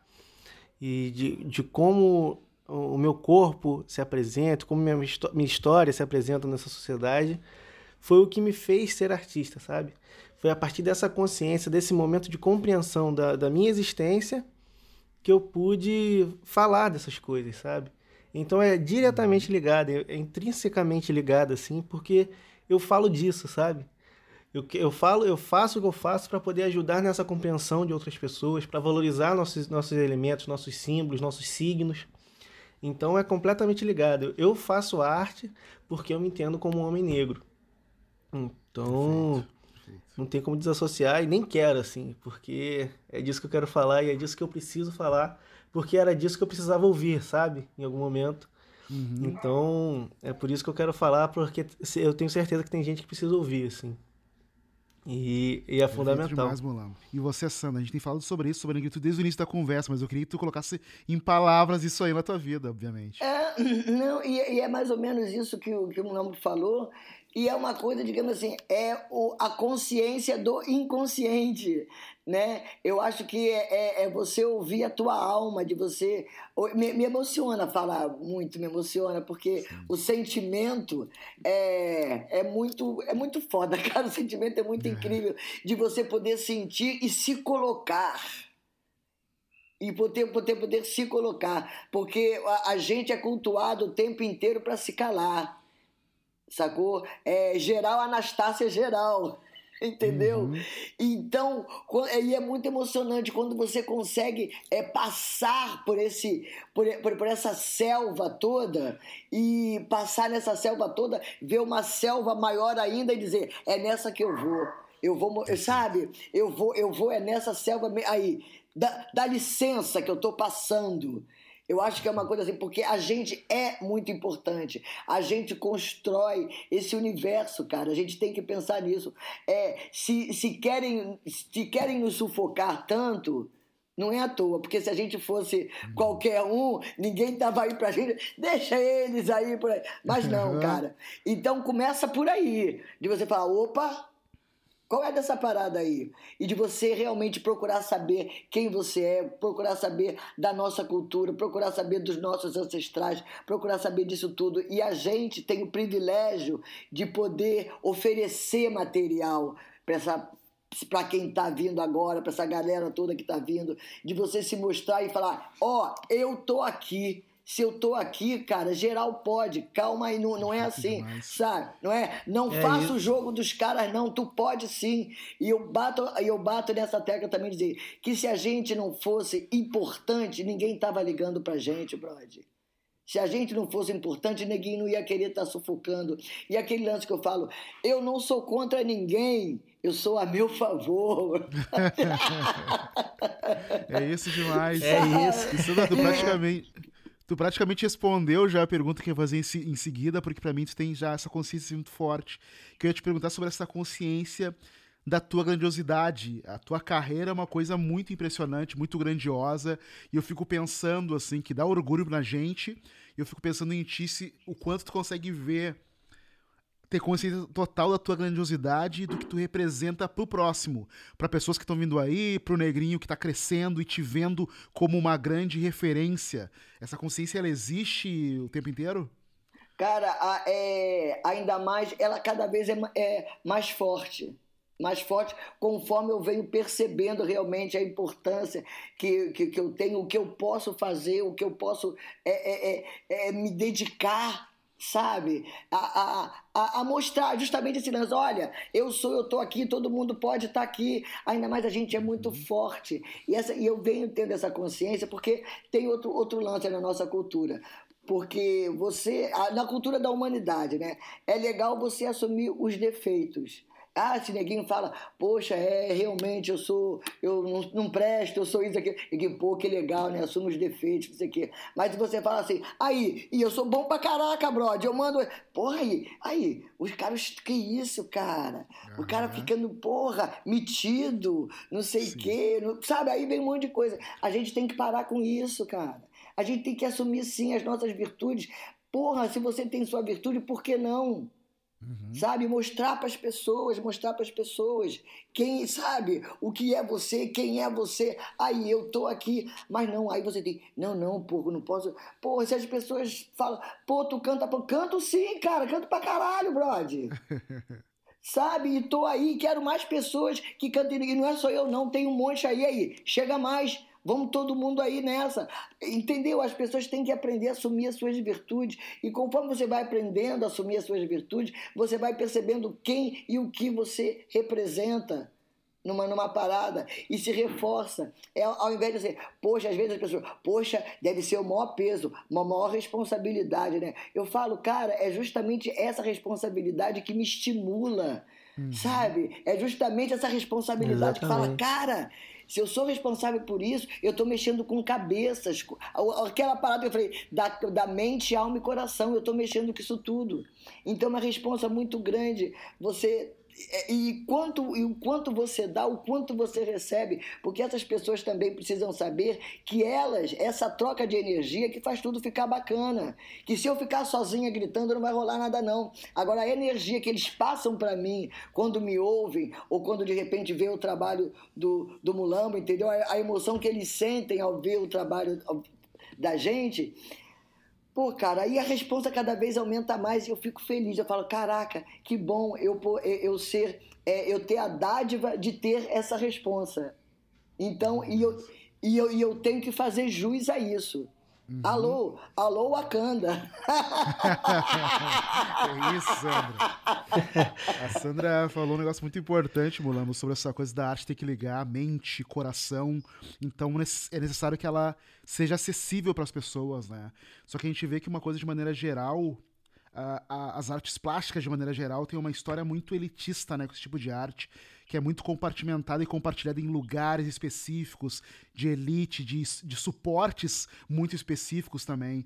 e de, de como o meu corpo se apresenta, como minha, minha história se apresenta nessa sociedade, foi o que me fez ser artista, sabe? Foi a partir dessa consciência, desse momento de compreensão da, da minha existência, que eu pude falar dessas coisas, sabe? Então é diretamente ligado, é é intrinsecamente ligado, assim, porque eu falo disso, sabe? Eu, que- eu falo, eu faço o que eu faço para poder ajudar nessa compreensão de outras pessoas, para valorizar nossos, nossos elementos, nossos símbolos, nossos signos. Então é completamente ligado. Eu faço arte porque eu me entendo como um homem negro. Então não tem como desassociar e nem quero assim, porque é disso que eu quero falar e é disso que eu preciso falar, porque era disso que eu precisava ouvir, sabe? Em algum momento. Então, é por isso que eu quero falar, porque eu tenho certeza que tem gente que precisa ouvir, assim. E, e é fundamental. demais, Mulambo. E você, Sandra, a gente tem falado sobre isso, sobre a negritude desde o início da conversa, mas eu queria que tu colocasse em palavras isso aí na tua vida, obviamente. É, não, e, e é mais ou menos isso que o, que o Munambo falou, e é uma coisa, digamos assim, é o, a consciência do inconsciente, né? Eu acho que é, é- é você ouvir a tua alma, de você... Me, me emociona falar muito, me emociona, porque o sentimento é, é, muito, é muito foda, *laughs* cara, o sentimento é muito incrível, de você poder sentir e se colocar. E poder, poder, poder se colocar, porque a, a gente é cultuado o tempo inteiro para se calar, sacou? É geral Anastácia geral, *laughs* entendeu? Então, co- e é muito emocionante quando você consegue é, passar por esse por, por, por essa selva toda e passar nessa selva toda, ver uma selva maior ainda e dizer, é nessa que eu vou. Eu vou, sabe? Eu vou, eu vou é nessa selva aí. Dá, dá licença que eu tô passando. Eu acho que é uma coisa assim, porque a gente é muito importante. A gente constrói esse universo, cara. A gente tem que pensar nisso. É, se, se, querem, se querem nos sufocar tanto, não é à toa, porque se a gente fosse qualquer um, ninguém tava aí pra gente, deixa eles aí por aí. Mas não, cara. Então começa por aí, de você falar, opa, qual é dessa parada aí? E de você realmente procurar saber quem você é, procurar saber da nossa cultura, procurar saber dos nossos ancestrais, procurar saber disso tudo. E a gente tem o privilégio de poder oferecer material para essa para quem está vindo agora, para essa galera toda que está vindo, de você se mostrar e falar: Ó, oh, eu tô aqui se eu tô aqui, cara, geral pode. Calma aí, não, não é assim, Demais. sabe? Não é? Não é faça o jogo dos caras, não. Tu pode sim. E eu bato, eu bato nessa tecla também dizer que se a gente não fosse importante, ninguém tava ligando pra gente, brother. Se a gente não fosse importante, ninguém não ia querer estar tá sufocando. E aquele lance que eu falo, eu não sou contra ninguém, eu sou a meu favor. *laughs* é isso demais. É isso. Isso é *laughs* praticamente. Tu praticamente respondeu já a pergunta que eu ia fazer em, em seguida, porque para mim tu tem já essa consciência muito forte. Que eu ia te perguntar sobre essa consciência da tua grandiosidade. A tua carreira é uma coisa muito impressionante, muito grandiosa, e eu fico pensando assim que dá orgulho na gente. E eu fico pensando em ti se, o quanto tu consegue ver ter consciência total da tua grandiosidade e do que tu representa pro próximo, para pessoas que estão vindo aí, pro negrinho que tá crescendo e te vendo como uma grande referência. Essa consciência ela existe o tempo inteiro? Cara, a, é, ainda mais, ela cada vez é, é mais forte mais forte conforme eu venho percebendo realmente a importância que, que, que, eu tenho, o que eu posso fazer, o que eu posso é, é, é, é me dedicar sabe? A, a, a, mostrar justamente esse lance. Olha, eu sou, eu tô aqui, todo mundo pode estar tá aqui. Ainda mais a gente é muito uhum. forte. E, essa, e eu venho tendo essa consciência porque tem outro, outro lance na nossa cultura. Porque você, na cultura da humanidade, né? É legal você assumir os defeitos. Ah, se neguinho fala, poxa, é, realmente eu sou, eu não, não presto, eu sou isso aqui. E que, pô, que legal, né? Assumo os defeitos, não sei o quê. Mas se você fala assim, aí, e eu sou bom pra caraca, brother, eu mando. Porra, aí, aí, os caras, que isso, cara? Uhum. O cara ficando, porra, metido, não sei o quê, não, sabe? Aí vem um monte de coisa. A gente tem que parar com isso, cara. A gente tem que assumir, sim, as nossas virtudes. Porra, se você tem sua virtude, por que não? Uhum. Sabe? Mostrar para as pessoas, mostrar para as pessoas quem sabe o que é você, quem é você. Aí eu tô aqui, mas não, aí você tem, não, não, pô, não posso. Pô, se as pessoas falam, pô, tu canta, pô, canto sim, cara, canto pra caralho, brother. *laughs* sabe? E tô aí, quero mais pessoas que cantem. E não é só eu, não, tem um monte aí, aí. Chega mais. Vamos todo mundo aí nessa. Entendeu? As pessoas têm que aprender a assumir as suas virtudes. E conforme você vai aprendendo a assumir as suas virtudes, você vai percebendo quem e o que você representa numa, numa parada e se reforça. É, ao invés de dizer, poxa, às vezes as pessoas, poxa, deve ser o maior peso, uma maior responsabilidade, né? Eu falo, cara, é justamente essa responsabilidade que me estimula, uhum. sabe? É justamente essa responsabilidade Exatamente. que fala, cara, se eu sou responsável por isso, eu estou mexendo com cabeças. Aquela parada que eu falei, da, da mente, alma e coração, eu estou mexendo com isso tudo. Então é uma responsa muito grande. Você e, quanto, e o quanto você dá, o quanto você recebe, porque essas pessoas também precisam saber que elas, essa troca de energia que faz tudo ficar bacana. Que se eu ficar sozinha gritando, não vai rolar nada não. Agora, a energia que eles passam para mim quando me ouvem, ou quando de repente vê o trabalho do, do Mulambo, entendeu? A, a emoção que eles sentem ao ver o trabalho da gente Pô, cara, aí a resposta cada vez aumenta mais e eu fico feliz. Eu falo, caraca, que bom eu, eu ser, é, eu ter a dádiva de ter essa resposta. Então, e eu, e, eu, e eu tenho que fazer jus a isso. Uhum. Alô, alô, Wakanda. *laughs* é isso, Sandra. A Sandra falou um negócio muito importante, Mulamo, sobre essa coisa da arte ter que ligar mente, coração. Então é necessário que ela seja acessível para as pessoas, né? Só que a gente vê que uma coisa de maneira geral as artes plásticas, de maneira geral, tem uma história muito elitista, né, com esse tipo de arte, que é muito compartimentada e compartilhada em lugares específicos, de elite, de, de suportes muito específicos também.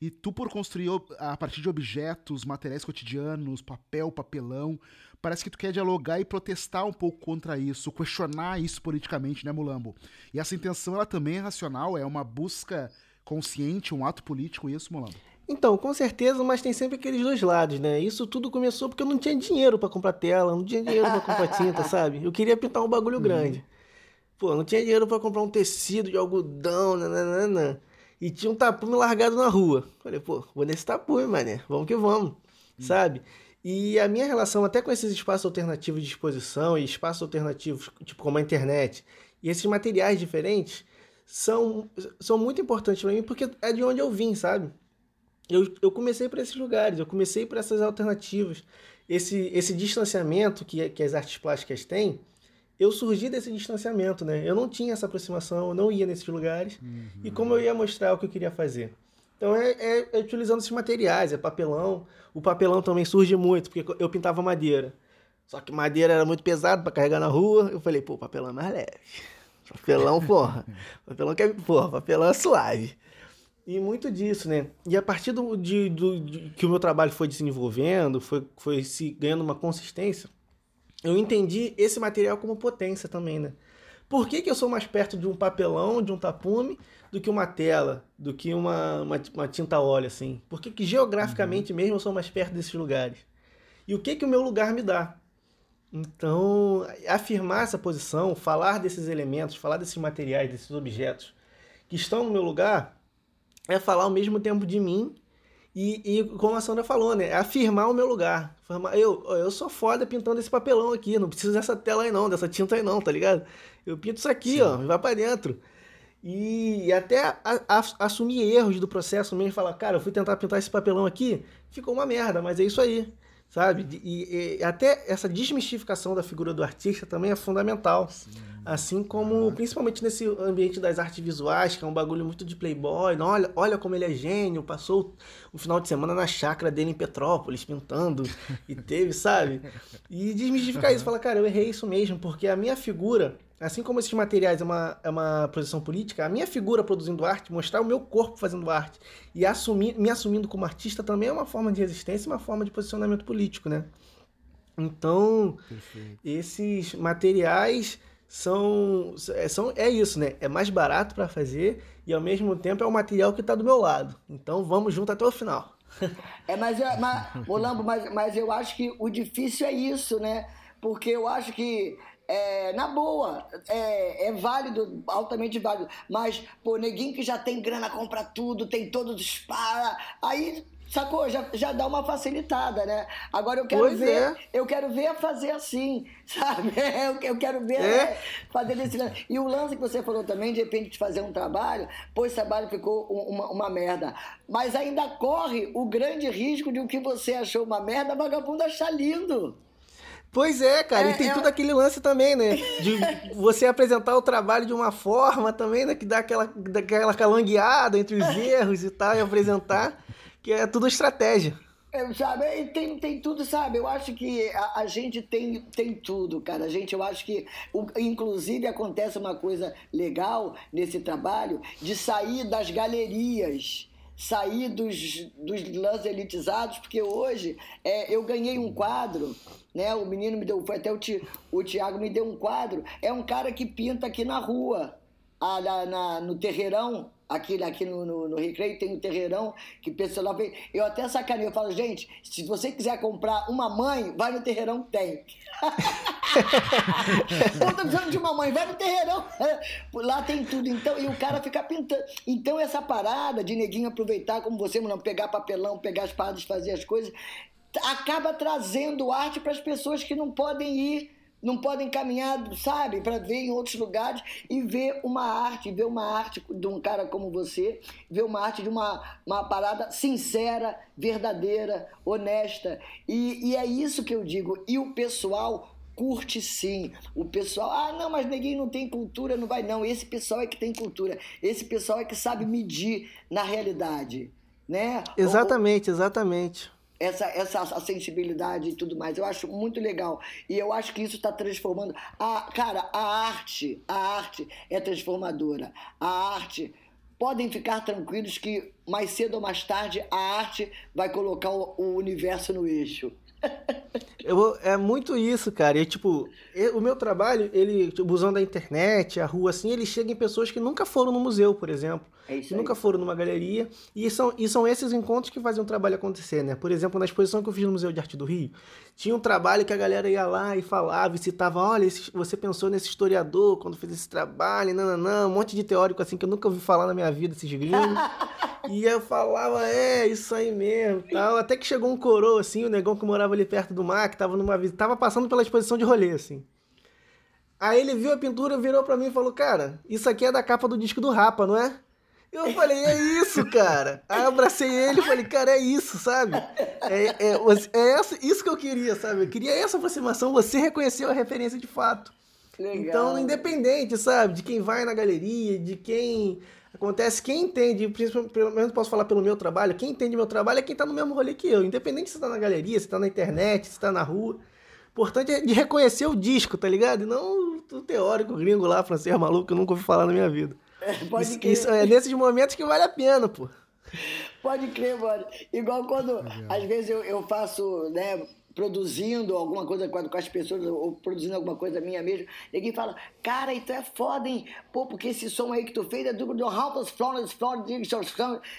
E tu, por construir a partir de objetos, materiais cotidianos, papel, papelão, parece que tu quer dialogar e protestar um pouco contra isso, questionar isso politicamente, né, Mulambo? E essa intenção, ela também é racional, é uma busca consciente, um ato político, isso, Mulambo? Então, com certeza, mas tem sempre aqueles dois lados, né? Isso tudo começou porque eu não tinha dinheiro para comprar tela, não tinha dinheiro para comprar tinta, *laughs* sabe? Eu queria pintar um bagulho uhum. grande. Pô, não tinha dinheiro para comprar um tecido de algodão, nananana. E tinha um tapume largado na rua. Falei, pô, vou nesse tapume, mané. Vamos que vamos, hum. sabe? E a minha relação até com esses espaços alternativos de exposição e espaços alternativos, tipo como a internet, e esses materiais diferentes, são, são muito importantes para mim porque é de onde eu vim, sabe? Eu, eu comecei por esses lugares, eu comecei por essas alternativas. Esse, esse distanciamento que, que as artes plásticas têm, eu surgi desse distanciamento, né? Eu não tinha essa aproximação, eu não ia nesses lugares. Uhum. E como eu ia mostrar o que eu queria fazer? Então é, é, é, utilizando esses materiais, é papelão. O papelão também surge muito, porque eu pintava madeira. Só que madeira era muito pesado para carregar na rua. Eu falei, pô, papelão é mais leve. *laughs* Papelão, porra. *laughs* papelão que é, porra, papelão é suave. E muito disso, né? E a partir do, de, do, de, que o meu trabalho foi desenvolvendo, foi, foi se ganhando uma consistência, eu entendi esse material como potência também, né? Por que, que eu sou mais perto de um papelão, de um tapume, do que uma tela, do que uma, uma, uma tinta óleo, assim? Por que, que geograficamente uhum. mesmo eu sou mais perto desses lugares? E o que, que o meu lugar me dá? Então, afirmar essa posição, falar desses elementos, falar desses materiais, desses objetos que estão no meu lugar, é falar ao mesmo tempo de mim e, e, como a Sandra falou, né? É afirmar o meu lugar. Eu, eu sou foda pintando esse papelão aqui. Não preciso dessa tela aí não, dessa tinta aí não, tá ligado? Eu pinto isso aqui, Sim. ó, vai para dentro. E, e até a, a, assumir erros do processo mesmo. Falar, cara, eu fui tentar pintar esse papelão aqui, ficou uma merda, mas é isso aí sabe? E, e, até essa desmistificação da figura do artista também é fundamental. Sim. Assim como, principalmente nesse ambiente das artes visuais, que é um bagulho muito de playboy. Não, olha, olha como ele é gênio, passou o final de semana na chácara dele em Petrópolis, pintando, *laughs* e teve, sabe? E desmistificar isso, falar, cara, eu errei isso mesmo, porque a minha figura Assim como esses materiais é uma, é uma posição política, a minha figura produzindo arte, mostrar o meu corpo fazendo arte e assumir, me assumindo como artista também é uma forma de resistência, uma forma de posicionamento político, né? Então, Perfeito. esses materiais são, é, são é isso, né? É mais barato para fazer e ao mesmo tempo é o material que está do meu lado. Então, vamos junto até o final. É, mas, mas Olambo, mas, mas eu acho que o difícil é isso, né? Porque eu acho que é, na boa, é, é, válido, altamente válido. Mas, pô, neguinho que já tem grana, compra tudo, tem todos os para. Aí, sacou? Já, já dá uma facilitada, né? Agora eu quero pois ver, é. eu quero ver fazer assim, *laughs* sabe? Eu, eu quero ver é. né, fazer desse lance. E o lance que você falou também, de repente, de fazer um trabalho, pô, esse trabalho ficou uma, uma merda. Mas ainda corre o grande risco de o que você achou uma merda, vagabundo achar lindo. Pois é, cara, é, e tem é... tudo aquele lance também, né? *laughs* De você apresentar o trabalho de uma forma também, né? Que dá aquela, aquela calangueada entre os *laughs* erros e tal, e apresentar, que é tudo estratégia. É, sabe, tem, tem tudo, sabe? Eu acho que a, a, gente tem, tem tudo, cara. A gente, eu acho que, o, inclusive, acontece uma coisa legal nesse trabalho de sair das galerias sair dos, dos lances elitizados, porque hoje é, eu ganhei um quadro, né? O menino me deu, foi até o, Ti, o Tiago me deu um quadro. É um cara que pinta aqui na rua, a, na, no terreirão, aqui, aqui no, no, no Recreio tem um terreirão que o pessoal vem. Eu até sacanei, eu falo, gente, se você quiser comprar uma mãe, vai no terreirão tem. *laughs* eu tô precisando de uma mãe, vai no terreirão. *laughs* Lá tem tudo. Então, e o cara fica pintando. Então, essa parada de neguinho aproveitar, como você, não pegar papelão, pegar as paradas, fazer as coisas, acaba trazendo arte para as pessoas que não podem ir não podem caminhar, sabe, para ver em outros lugares e ver uma arte, ver uma arte de um cara como você, ver uma arte de uma, uma parada sincera, verdadeira, honesta. E, e é isso que eu digo. E o pessoal curte sim. O pessoal, ah, não, mas ninguém não tem cultura, não vai. Não, esse pessoal é que tem cultura. Esse pessoal é que sabe medir na realidade. Né? Exatamente, exatamente. Essa, essa sensibilidade e tudo mais. Eu acho muito legal. E eu acho que isso está transformando. A, cara, a arte, a arte é transformadora. A arte. Podem ficar tranquilos que mais cedo ou mais tarde a arte vai colocar o, o universo no eixo. Eu, é muito isso, cara. E, tipo, eu, o meu trabalho, ele, tipo, usando a internet, a rua, assim, ele chega em pessoas que nunca foram no museu, por exemplo. É isso que aí. nunca foram numa galeria. E são, e são esses encontros que fazem o trabalho acontecer, né? Por exemplo, na exposição que eu fiz no Museu de Arte do Rio, tinha um trabalho que a galera ia lá e falava e citava: olha, esse- você pensou nesse historiador quando fez esse trabalho, nananã, um monte de teórico assim que eu nunca ouvi falar na minha vida, esses gringos. *laughs* E eu falava, é, isso aí mesmo, tal. Até que chegou um coroa, assim, o negão que morava ali perto do mar, que tava numa tava passando pela exposição de rolê, assim. Aí ele viu a pintura, virou pra mim e falou, cara, isso aqui é da capa do disco do Rapa, não é? Eu falei, é isso, cara. Aí eu abracei ele e falei, cara, é isso, sabe? É, é, é essa- isso que eu queria, sabe? Eu queria essa aproximação, você reconheceu a referência de fato. Legal. Então, independente, sabe, de quem vai na galeria, de quem acontece, quem entende, pelo menos posso falar pelo meu trabalho, quem entende meu trabalho é quem tá no mesmo rolê que eu, independente se tá na galeria, se tá na internet, se tá na rua. O importante é de reconhecer o disco, tá ligado? E não o teórico gringo lá, francês maluco, que eu nunca ouvi falar na minha vida. Pode Isso, crer. isso é nesses momentos que vale a pena, pô. Pode crer, mano. Igual quando, às vezes, eu, eu faço, né, produzindo alguma coisa com, as pessoas, ou produzindo alguma coisa minha mesmo, ninguém fala, cara, então é foda, hein? Pô, porque esse som aí que tu fez é do, Flores, Flores, Flores.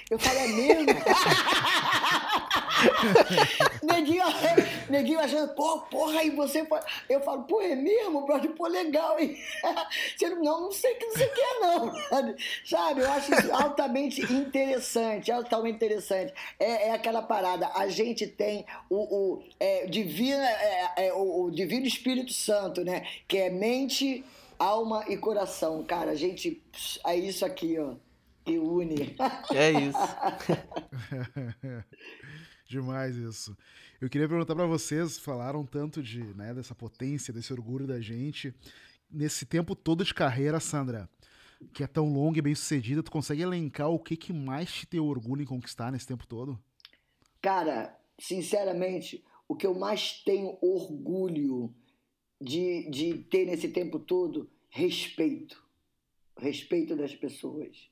Eu falei, é mesmo? *laughs* *laughs* neguinho, neguinho achando, pô, porra, aí você. Eu falo, pô, é mesmo, brother? Pô, legal, hein? *laughs* Você não, não, não sei o que você quer, não. Sabe? Eu acho isso altamente interessante, altamente interessante. É, é aquela parada, a gente tem o, o, é, divina, é, é, o, o Divino Espírito Santo, né? Que é mente, alma e coração. Cara, a gente. É isso aqui, ó. Que une. É isso. *laughs* Demais isso. Eu queria perguntar pra vocês, falaram tanto de, né, dessa potência, desse orgulho da gente. Nesse tempo todo de carreira, Sandra, que é tão longa e bem sucedida, tu consegue elencar o que, que mais te deu orgulho em conquistar nesse tempo todo? Cara, sinceramente, o que eu mais tenho orgulho de, de ter nesse tempo todo, respeito. Respeito das pessoas.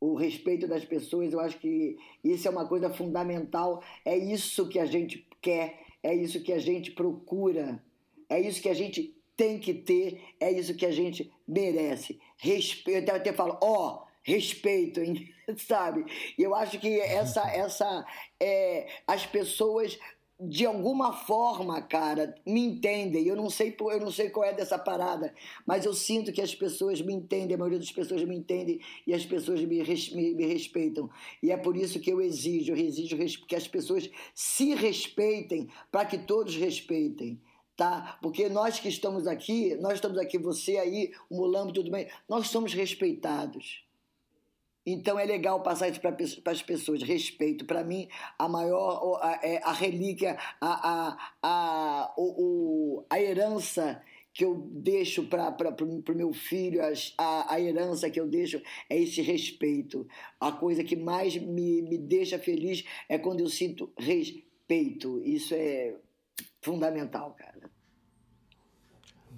O respeito das pessoas, eu acho que isso é uma coisa fundamental. É isso que a gente quer, é isso que a gente procura, é isso que a gente tem que ter, é isso que a gente merece. Respeito, eu até falo, ó, respeito, hein? *laughs* sabe? Eu acho que essa, essa, é, as pessoas de alguma forma, cara, me entendem. Eu não sei, eu não sei qual é dessa parada, mas eu sinto que as pessoas me entendem, a maioria das pessoas me entendem e as pessoas me, res, me, me respeitam. E é por isso que eu exijo, eu exijo que as pessoas se respeitem para que todos respeitem. Tá? Porque nós que estamos aqui, nós estamos aqui, você aí, o Mulambo, tudo bem, nós somos respeitados. Então é legal passar isso para as pessoas. Respeito. Para mim, a maior, a, a, a relíquia, a, a, a, o, a herança que eu deixo para o meu filho, a, a herança que eu deixo é esse respeito. A coisa que mais me, me deixa feliz é quando eu sinto respeito. Isso é fundamental, cara.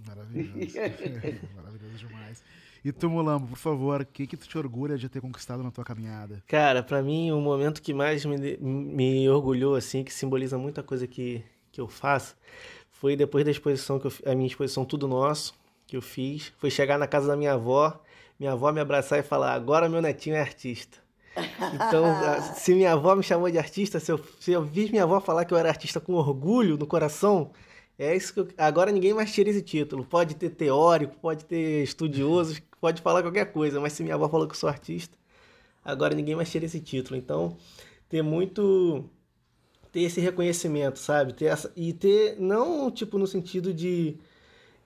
Maravilhoso. *laughs* Maravilhoso demais. E tu, Mulambo, por favor, o que, que tu te orgulha de ter conquistado na tua caminhada? Cara, para mim, o momento que mais me, me orgulhou, assim, que simboliza muita coisa que, que eu faço, foi depois da exposição, que eu, a minha exposição Tudo Nosso, que eu fiz. Foi chegar na casa da minha avó, minha avó me abraçar e falar: agora meu netinho é artista. Então, se minha avó me chamou de artista, se eu, se eu vi minha avó falar que eu era artista com orgulho no coração, é isso que eu, agora ninguém mais tira esse título. Pode ter teórico, pode ter estudiosos, *laughs* pode falar qualquer coisa, mas se minha avó falou que eu sou artista, agora ninguém mais tira esse título. Então, ter muito ter esse reconhecimento, sabe? Ter essa, e ter não tipo no sentido de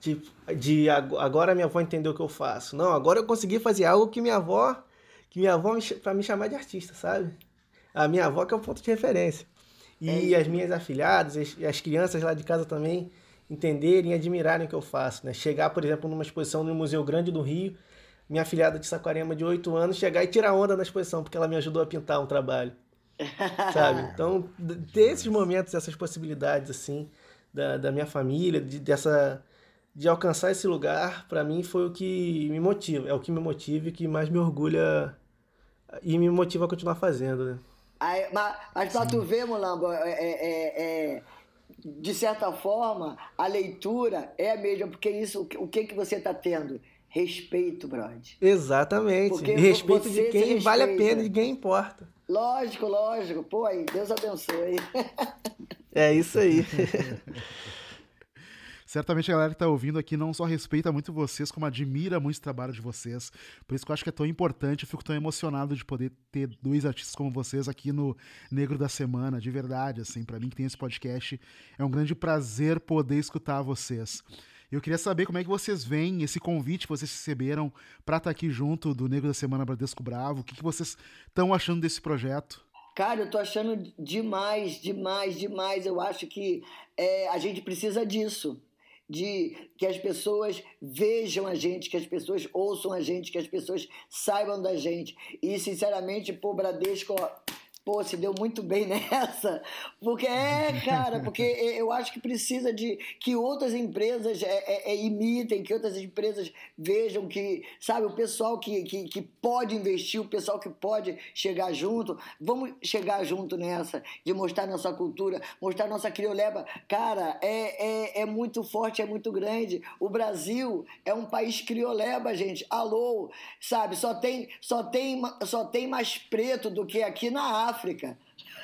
de, de agora minha avó entendeu o que eu faço. Não, agora eu consegui fazer algo que minha avó que minha avó para me chamar de artista, sabe? A minha avó que é o ponto de referência. E é as minhas afilhadas, as, as crianças lá de casa também entenderem e admirarem o que eu faço, né? Chegar, por exemplo, numa exposição no Museu Grande do Rio, minha afilhada de Saquarema de 8 anos chegar e tirar onda na exposição, porque ela me ajudou a pintar um trabalho. *laughs* sabe? Então, ter esses momentos, essas possibilidades, assim, da, da minha família, de, dessa, de alcançar esse lugar, para mim foi o que me motiva, é o que me motiva e que mais me orgulha e me motiva a continuar fazendo, né? Aí, mas, mas pra tu ver, Mulambo, é, é, é, de certa forma, a leitura é a mesma, porque isso, o que, que você tá tendo? Respeito, brother. Exatamente. Porque respeito de quem vale a pena e de quem importa. Lógico, lógico. Pô, aí, Deus abençoe. *laughs* É isso aí. *laughs* Certamente a galera que está ouvindo aqui não só respeita muito vocês, como admira muito o trabalho de vocês. Por isso que eu acho que é tão importante, eu fico tão emocionado de poder ter dois artistas como vocês aqui no Negro da Semana, de verdade, assim, para mim que tem esse podcast, é um grande prazer poder escutar vocês. Eu queria saber como é que vocês veem esse convite que vocês receberam para estar tá aqui junto do Negro da Semana Bradesco Bravo. O que, que vocês estão achando desse projeto? Cara, eu tô achando demais, demais, demais. Eu acho que é, a gente precisa disso de que as pessoas vejam a gente, que as pessoas ouçam a gente, que as pessoas saibam da gente. E, sinceramente, pô, Bradesco, ó, pô, se deu muito bem *laughs* nessa. Porque é, cara, porque *laughs* eu acho que precisa de que outras empresas é, é, é, imitem, que outras empresas vejam que, sabe, o pessoal que, que, que pode investir, o pessoal que pode chegar junto. Vamos chegar junto nessa, de mostrar nossa cultura, mostrar nossa crioleba. Cara, é, é, é muito forte, é muito grande. O Brasil é um país crioleba, gente. Alô, sabe, só tem, só tem, só tem mais preto do que aqui na África. África.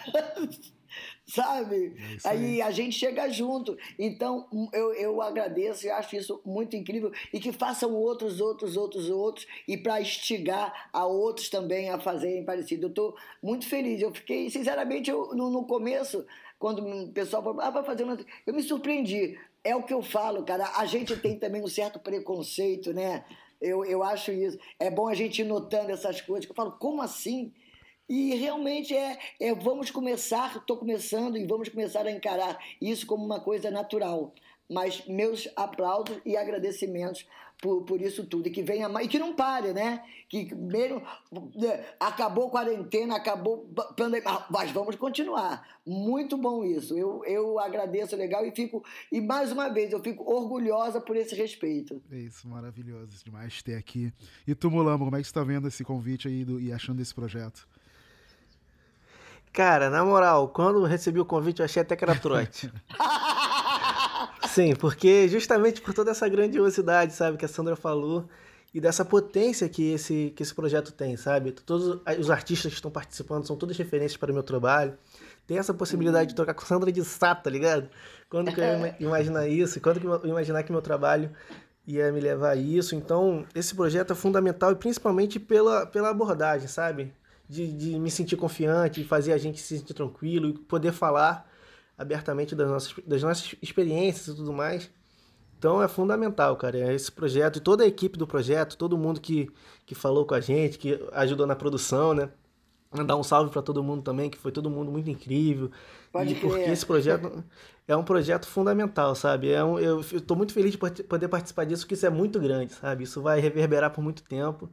*laughs* Sabe? É aí. aí. a gente chega junto. Então, eu, eu agradeço e acho isso muito incrível. E que façam outros, outros, outros, outros. E para instigar a outros também a fazerem parecido. Eu estou muito feliz. Eu fiquei, sinceramente, eu, no, no começo, quando o pessoal falou, ah, vai fazer uma. Eu me surpreendi. É o que eu falo, cara. A gente tem também um certo preconceito, né? Eu, eu acho isso. É bom a gente ir notando essas coisas. Eu falo, como assim? E realmente é, é vamos começar, estou começando e vamos começar a encarar isso como uma coisa natural. Mas meus aplausos e agradecimentos por, por isso tudo. E que venha mais, e que não pare, né? Que mesmo né, acabou a quarentena, acabou pandemia, mas vamos continuar. Muito bom isso. Eu, eu agradeço legal e fico, e mais uma vez, eu fico orgulhosa por esse respeito. É isso, maravilhoso demais ter aqui. E tu, Mulambo, como é que você está vendo esse convite aí do, e achando desse projeto? Cara, na moral, quando recebi o convite eu achei até que era trote. *laughs* Sim, porque justamente por toda essa grandiosidade, sabe, que a Sandra falou e dessa potência que esse, que esse projeto tem, sabe? Todos os artistas que estão participando são todas referências para o meu trabalho. Tem essa possibilidade de tocar com Sandra de Sá, tá ligado? Quando que eu ia *laughs* imaginar isso? Quando que eu ia imaginar que meu trabalho ia me levar a isso? Então, esse projeto é fundamental e principalmente pela, pela abordagem, sabe? De, de me sentir confiante, fazer a gente se sentir tranquilo e poder falar abertamente das nossas, das nossas experiências e tudo mais. Então é fundamental, cara. É esse projeto e toda a equipe do projeto, todo mundo que, que falou com a gente, que ajudou na produção, né? Mandar um salve para todo mundo também, que foi todo mundo muito incrível. Pode e crer. porque esse projeto é um projeto fundamental, sabe? É um, eu estou muito feliz de poder participar disso, porque isso é muito grande, sabe? Isso vai reverberar por muito tempo.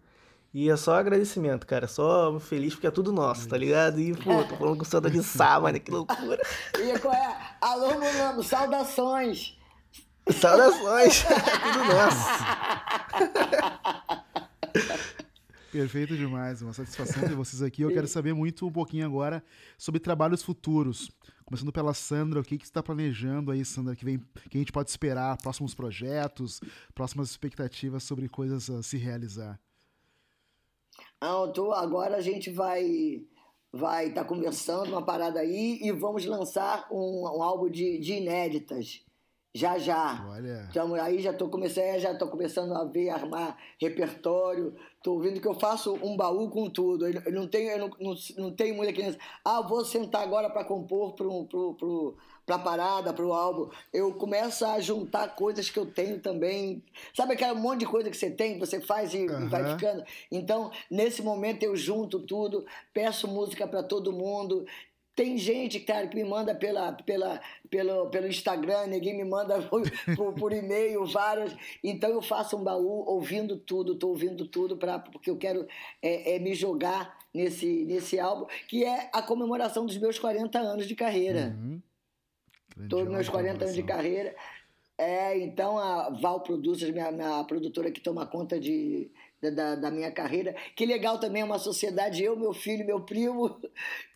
E é só agradecimento, cara. Só feliz porque é tudo nosso, tá ligado? E, pô, tô falando com o Santa de Sá, mano, que loucura. *laughs* E qual é? Alô, Mulano, saudações. Saudações, *laughs* tudo nosso. Perfeito demais, uma satisfação ter vocês aqui. Eu quero saber muito um pouquinho agora sobre trabalhos futuros. Começando pela Sandra, o que, que você está planejando aí, Sandra, que, vem, que a gente pode esperar? Próximos projetos, próximas expectativas sobre coisas a se realizar? Não, tô, agora a gente vai vai estar tá conversando uma parada aí e vamos lançar um, um álbum de, de inéditas. Já já. Olha. Então, aí já estou começando, já tô começando a ver, armar repertório. Estou ouvindo que eu faço um baú com tudo. Eu não tenho, eu não, não, não tenho muita criança. Ah, vou sentar agora para compor para pro, pro, pra parada, para o álbum. Eu começo a juntar coisas que eu tenho também. Sabe aquele monte de coisa que você tem, que você faz e, uhum. e vai ficando? Então, nesse momento eu junto tudo, peço música para todo mundo Tem gente, cara, que me manda pela, pela, pelo, pelo Instagram, ninguém me manda *laughs* por, por, por e-mail, várias. Então eu faço um baú ouvindo tudo, estou ouvindo tudo, pra, porque eu quero é, é, me jogar nesse, nesse álbum, que é a comemoração dos meus 40 anos de carreira. Uhum. Todos meus álbum, 40 anos de carreira. É, então a Val Producers, minha, minha produtora que toma conta de, da- da, da minha carreira. Que legal também, é uma sociedade, eu, meu filho, meu primo.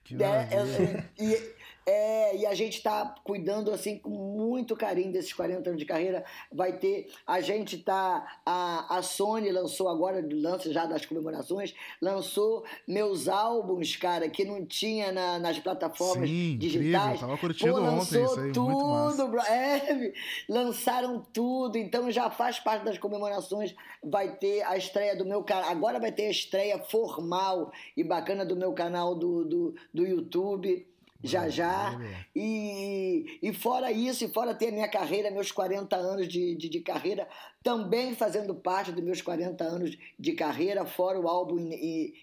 Que né? É, e, é, e a gente está cuidando assim com muito carinho desses 40 anos de carreira. Vai ter, a gente tá, a, a Sony lançou agora, lança já das comemorações, lançou meus álbuns, cara, que não tinha na- nas plataformas Sim, digitais. incrível, tava curtindo Pô, ontem lançou isso aí, tudo, é, lançaram tudo, então já faz parte das comemorações. Vai ter a estreia do meu canal. Agora vai ter a estreia formal e bacana do meu canal do, do, do YouTube. Já já. E, e fora isso, e fora ter a minha carreira, meus 40 anos de, de, de carreira, também fazendo parte dos meus 40 anos de carreira, fora o álbum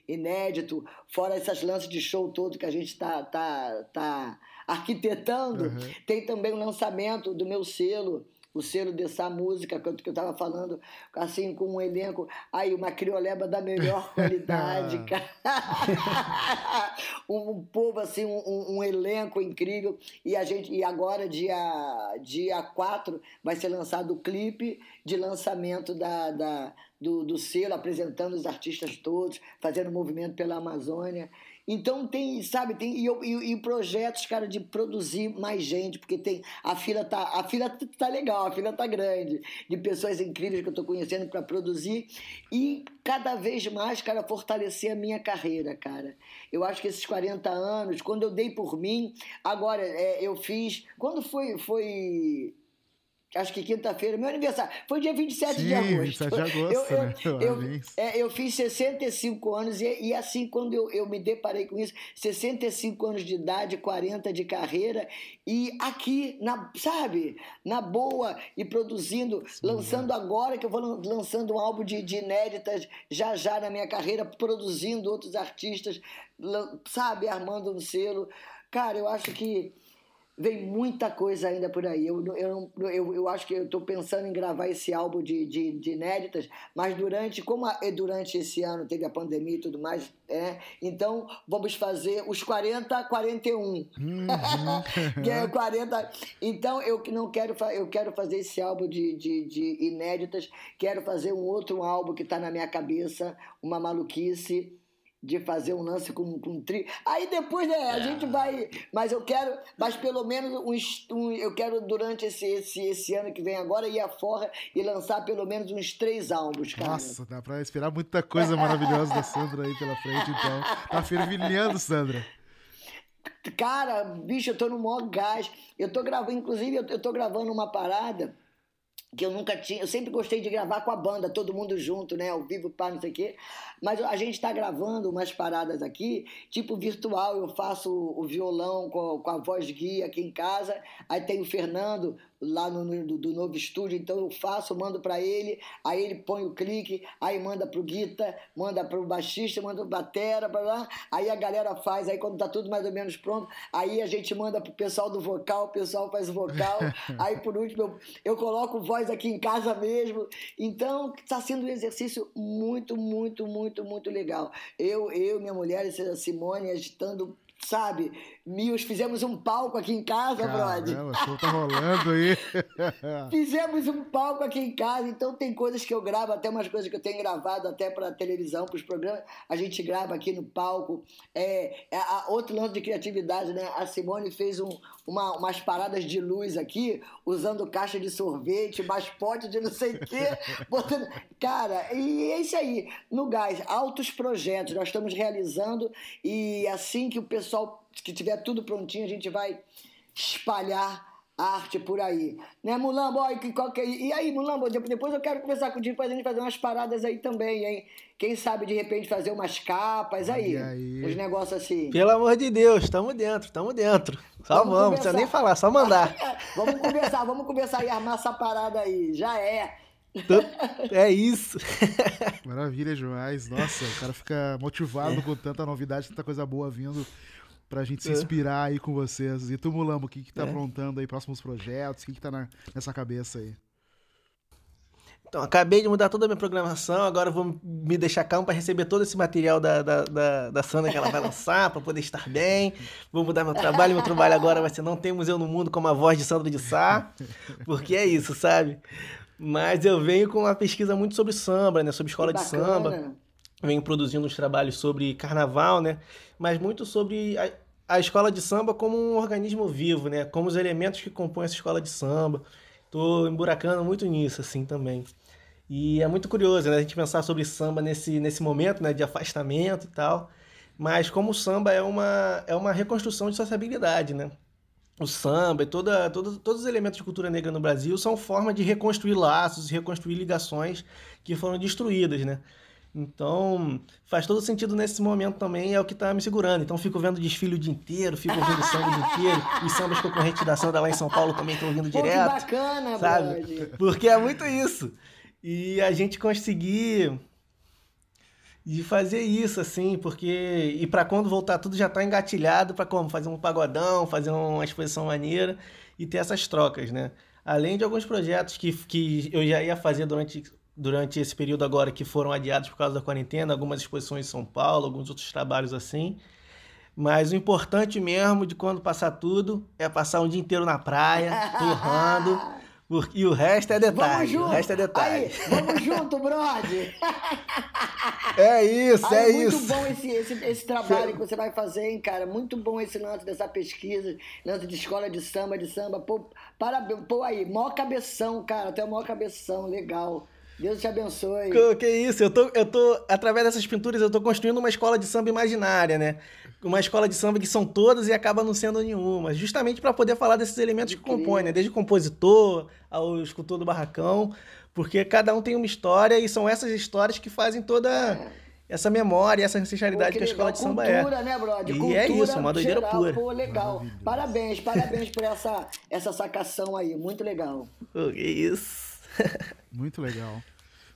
inédito, fora essas lances de show todo que a gente está tá, tá arquitetando, Uhum. tem também o lançamento do meu selo, o selo dessa música que eu, que eu tava falando, assim, com um elenco. Aí, uma crioleba da melhor *laughs* qualidade, *laughs* cara. *laughs* um, um povo, assim, um, um- um elenco incrível. E a gente, e agora, dia, dia 4, vai ser lançado o clipe de lançamento da, da, do, do selo, apresentando os artistas todos, fazendo movimento pela Amazônia. Então tem, sabe, tem e, e- e projetos, cara, de produzir mais gente, porque tem a fila tá, a fila tá legal, a fila tá grande, de pessoas incríveis que eu tô conhecendo para produzir e cada vez mais, cara, fortalecer a minha carreira, cara. Eu acho que esses 40 anos, quando eu dei por mim, agora é, eu fiz, quando foi foi Acho que quinta-feira, meu aniversário. Foi dia 27 de Sim, agosto. 27 de agosto, eu, eu, né? *laughs* eu, Parabéns. é, eu fiz 65 anos e, e assim, quando eu, eu me deparei com isso, 65 anos de idade, 40 de carreira, e aqui, na, sabe, na boa, e produzindo, lançando agora, que eu vou lan- lançando um álbum de, de inéditas já já na minha carreira, produzindo outros artistas, sabe, armando um selo. Cara, eu acho que vem muita coisa ainda por aí. Eu, eu, eu, eu acho que eu estou pensando em gravar esse álbum de, de, de inéditas, mas durante, como a- e durante esse ano teve a pandemia e tudo mais, é, então vamos fazer os 40, 41. *laughs* que é 40. Então eu que não quero, eu quero fazer esse álbum de, de, de inéditas, quero fazer um outro álbum que está na minha cabeça, uma maluquice de fazer um lance com, com tri. Aí depois, né, a gente vai. Mas eu quero, mas pelo menos uns, um, eu quero durante esse, esse, esse ano que vem agora ir afora e lançar pelo menos uns três álbuns, cara. Nossa, dá pra esperar muita coisa maravilhosa da Sandra aí pela frente, então. Tá fervilhando, Sandra. Cara, bicho, eu tô no maior gás. Eu tô gravando, inclusive, eu tô gravando uma parada que eu nunca tinha. Eu sempre gostei de gravar com a banda, todo mundo junto, né? Ao vivo, pá, não sei o quê. Mas a gente tá gravando umas paradas aqui, tipo virtual. Eu faço o violão com, com a voz guia aqui em casa. Aí tem o Fernando lá no, no- do, novo estúdio, então eu faço, mando pra ele, aí ele põe o clique, aí manda pro guita, manda pro baixista, manda pro batera, blá, blá. aí a galera faz, aí quando tá tudo mais ou menos pronto, aí a gente manda pro pessoal do vocal, o pessoal faz o vocal, *laughs* aí por último eu, eu coloco voz aqui em casa mesmo, então tá sendo um exercício muito, muito, muito, muito legal. Eu, eu minha mulher, a Simone, agitando sabe? Mios, fizemos um palco aqui em casa, brother. O show tá rolando aí. *laughs* Fizemos um palco aqui em casa, então tem coisas que eu gravo, até umas coisas que eu tenho gravado até para televisão, para os programas, a gente grava aqui no palco. É, é a- outro lance de criatividade, né? A Simone fez um, uma- umas paradas de luz aqui, usando caixa de sorvete, mais pote de não sei o quê. *laughs* botando... Cara, e é isso aí. No gás, altos projetos nós estamos realizando e assim que o pessoal, que tiver tudo prontinho, a gente vai espalhar arte por aí. Né, Mulambo? Ó, que- qual que é- E aí, Mulambo, de- depois eu quero conversar contigo pra gente fazer umas paradas aí também, hein? Quem sabe, de repente, fazer umas capas aí. Aí. Uns negócios assim. Pelo amor de Deus, tamo dentro, tamo dentro. Só Vamos vamos, não precisa nem falar, só mandar. *laughs* vamos conversar, vamos conversar e armar essa parada aí. Já é. É isso. Maravilha demais. Nossa, o cara fica motivado com tanta novidade, tanta coisa boa vindo pra gente se É. inspirar aí com vocês. E tu, Mulambo, o que que tá É. aprontando aí, próximos projetos? O que que tá na- nessa cabeça aí? Então, acabei de mudar toda a minha programação, agora eu vou me deixar calmo para receber todo esse material da, da, da, da Sandra que ela vai lançar, para poder estar bem. Vou mudar meu trabalho, meu trabalho agora vai ser Não Tem Museu no Mundo como a voz de Sandra de Sá, porque é isso, sabe? Mas eu venho com uma pesquisa muito sobre samba, né? Sobre escola de samba. Venho produzindo uns trabalhos sobre carnaval, né? Mas muito sobre a, a escola de samba como um organismo vivo, né? Como os elementos que compõem essa escola de samba. Tô emburacando muito nisso, assim, também. E é muito curioso, né? A gente pensar sobre samba nesse, nesse momento, né? De afastamento e tal. Mas como o samba é uma, é uma reconstrução de sociabilidade, né? O samba e toda, toda, todos os elementos de cultura negra no Brasil são forma de reconstruir laços, reconstruir ligações que foram destruídas, né? Então, faz todo sentido nesse momento também, é o que tá me segurando. Então, fico vendo desfile o dia inteiro, fico ouvindo samba o dia inteiro. Os sambas concorrentes da Sandra lá em São Paulo também estão vindo Pô, que direto, bacana, sabe? brother. Porque é muito isso. E a gente conseguir de fazer isso, assim, porque. E pra quando voltar tudo já tá engatilhado pra como? Fazer um pagodão, fazer uma exposição maneira e ter essas trocas, né? Além de alguns projetos que, que eu já ia fazer durante, durante esse período agora que foram adiados por causa da quarentena, algumas exposições em São Paulo, alguns outros trabalhos assim. Mas o importante mesmo de quando passar tudo é passar um dia inteiro na praia, *laughs* torrando, porque- e o resto é Vamos detalhe. junto. O resto é detalhe. Aí, vamos junto, brother. *laughs* É isso, Aí, é muito isso. bom esse, esse, esse trabalho que você vai fazer, hein, cara? Muito bom esse lance dessa pesquisa, lance de escola de samba, de samba. Pô, parabéns. Pô, aí, maior cabeção, cara. Até o maior cabeção, legal. Deus te abençoe. Que, que isso, eu tô, eu tô, através dessas pinturas, eu tô construindo uma escola de samba imaginária, né? Uma escola de samba que são todas e acaba não sendo nenhuma. Justamente para poder falar desses elementos que compõem, né? Desde o compositor ao escultor do barracão, porque cada um tem uma história e são essas histórias que fazem toda essa memória, essa Pô, ancestralidade que, a escola de samba é. Cultura, né, brother? E Cultura é isso, uma doideira geral. pura. Pô, legal. Parabéns, parabéns por essa, essa sacação aí. Muito legal. Pô, que isso. *laughs* Muito legal.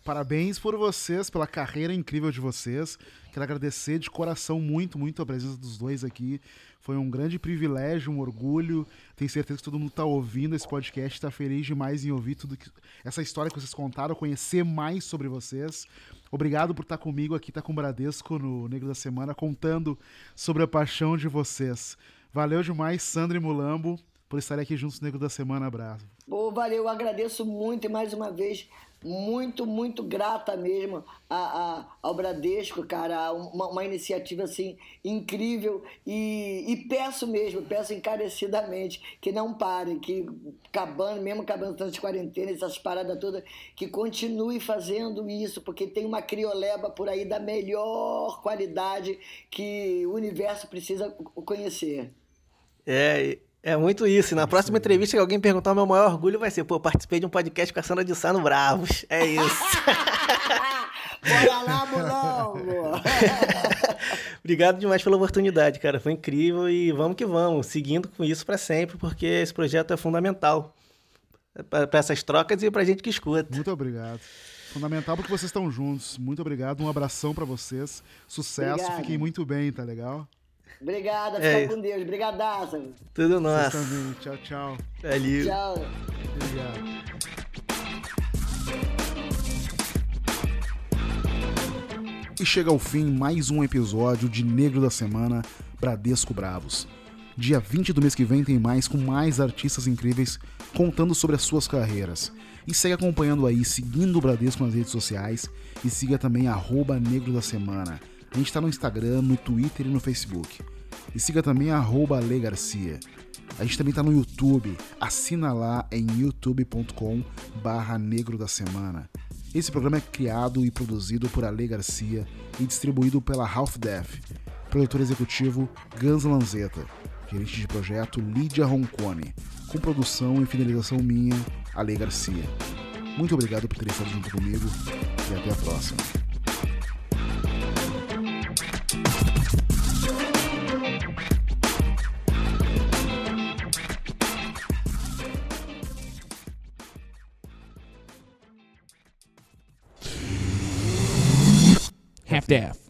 Parabéns por vocês, pela carreira incrível de vocês. Quero agradecer de coração muito, muito a presença dos dois aqui. Foi um grande privilégio, um orgulho. Tenho certeza que todo mundo está ouvindo esse podcast, está feliz demais em ouvir tudo que, essa história que vocês contaram, conhecer mais sobre vocês. Obrigado por estar comigo aqui, estar com o Bradesco no Negro da Semana, contando sobre a paixão de vocês. Valeu demais, Sandra e Mulambo, por estarem aqui juntos no Negro da Semana. Abraço. Pô, valeu, eu agradeço muito e mais uma vez, muito, muito grata mesmo a, a- ao Bradesco, cara, uma, uma iniciativa assim incrível e, e peço mesmo, peço encarecidamente que não parem, que acabando, mesmo acabando tantas quarentena, essas paradas todas, que continue fazendo isso, porque tem uma crioleba por aí da melhor qualidade que o universo precisa conhecer. É, é muito isso. E na próxima entrevista que alguém perguntar, o meu maior orgulho vai ser, pô, participei de um podcast com a Sandra de Sá no Bravos. É isso. *laughs* Bora lá, Mulão! *laughs* Obrigado demais pela oportunidade, cara. Foi incrível e vamos que vamos, seguindo com isso pra sempre, porque esse projeto é fundamental para essas trocas e pra gente que escuta. Muito obrigado. Fundamental porque vocês estão juntos. Muito obrigado. Um abração pra vocês. Sucesso. Obrigado. Fiquem muito bem, tá legal? Obrigada, É fica com Deus. Brigadaça. Tudo nosso. Tchau, tchau. Valeu. Tchau. Obrigado. E chega ao fim mais um episódio de Negro da Semana Bradesco Bravos. Dia 20 do mês que vem tem mais com mais artistas incríveis contando sobre as suas carreiras. E segue acompanhando aí, seguindo o Bradesco nas redes sociais e siga também arroba Negro da Semana. A gente tá no Instagram, no Twitter e no Facebook. E siga também arroba Garcia. A gente também tá no YouTube. Assina lá em youtube.com barra Negro da Semana. Esse programa é criado e produzido por Ale Garcia e distribuído pela Half Death. Produtor executivo Gans Lanzetta. Gerente de projeto Lídia Roncone. Com produção e finalização minha, Ale Garcia. Muito obrigado por ter estado junto comigo e até a próxima. half daff.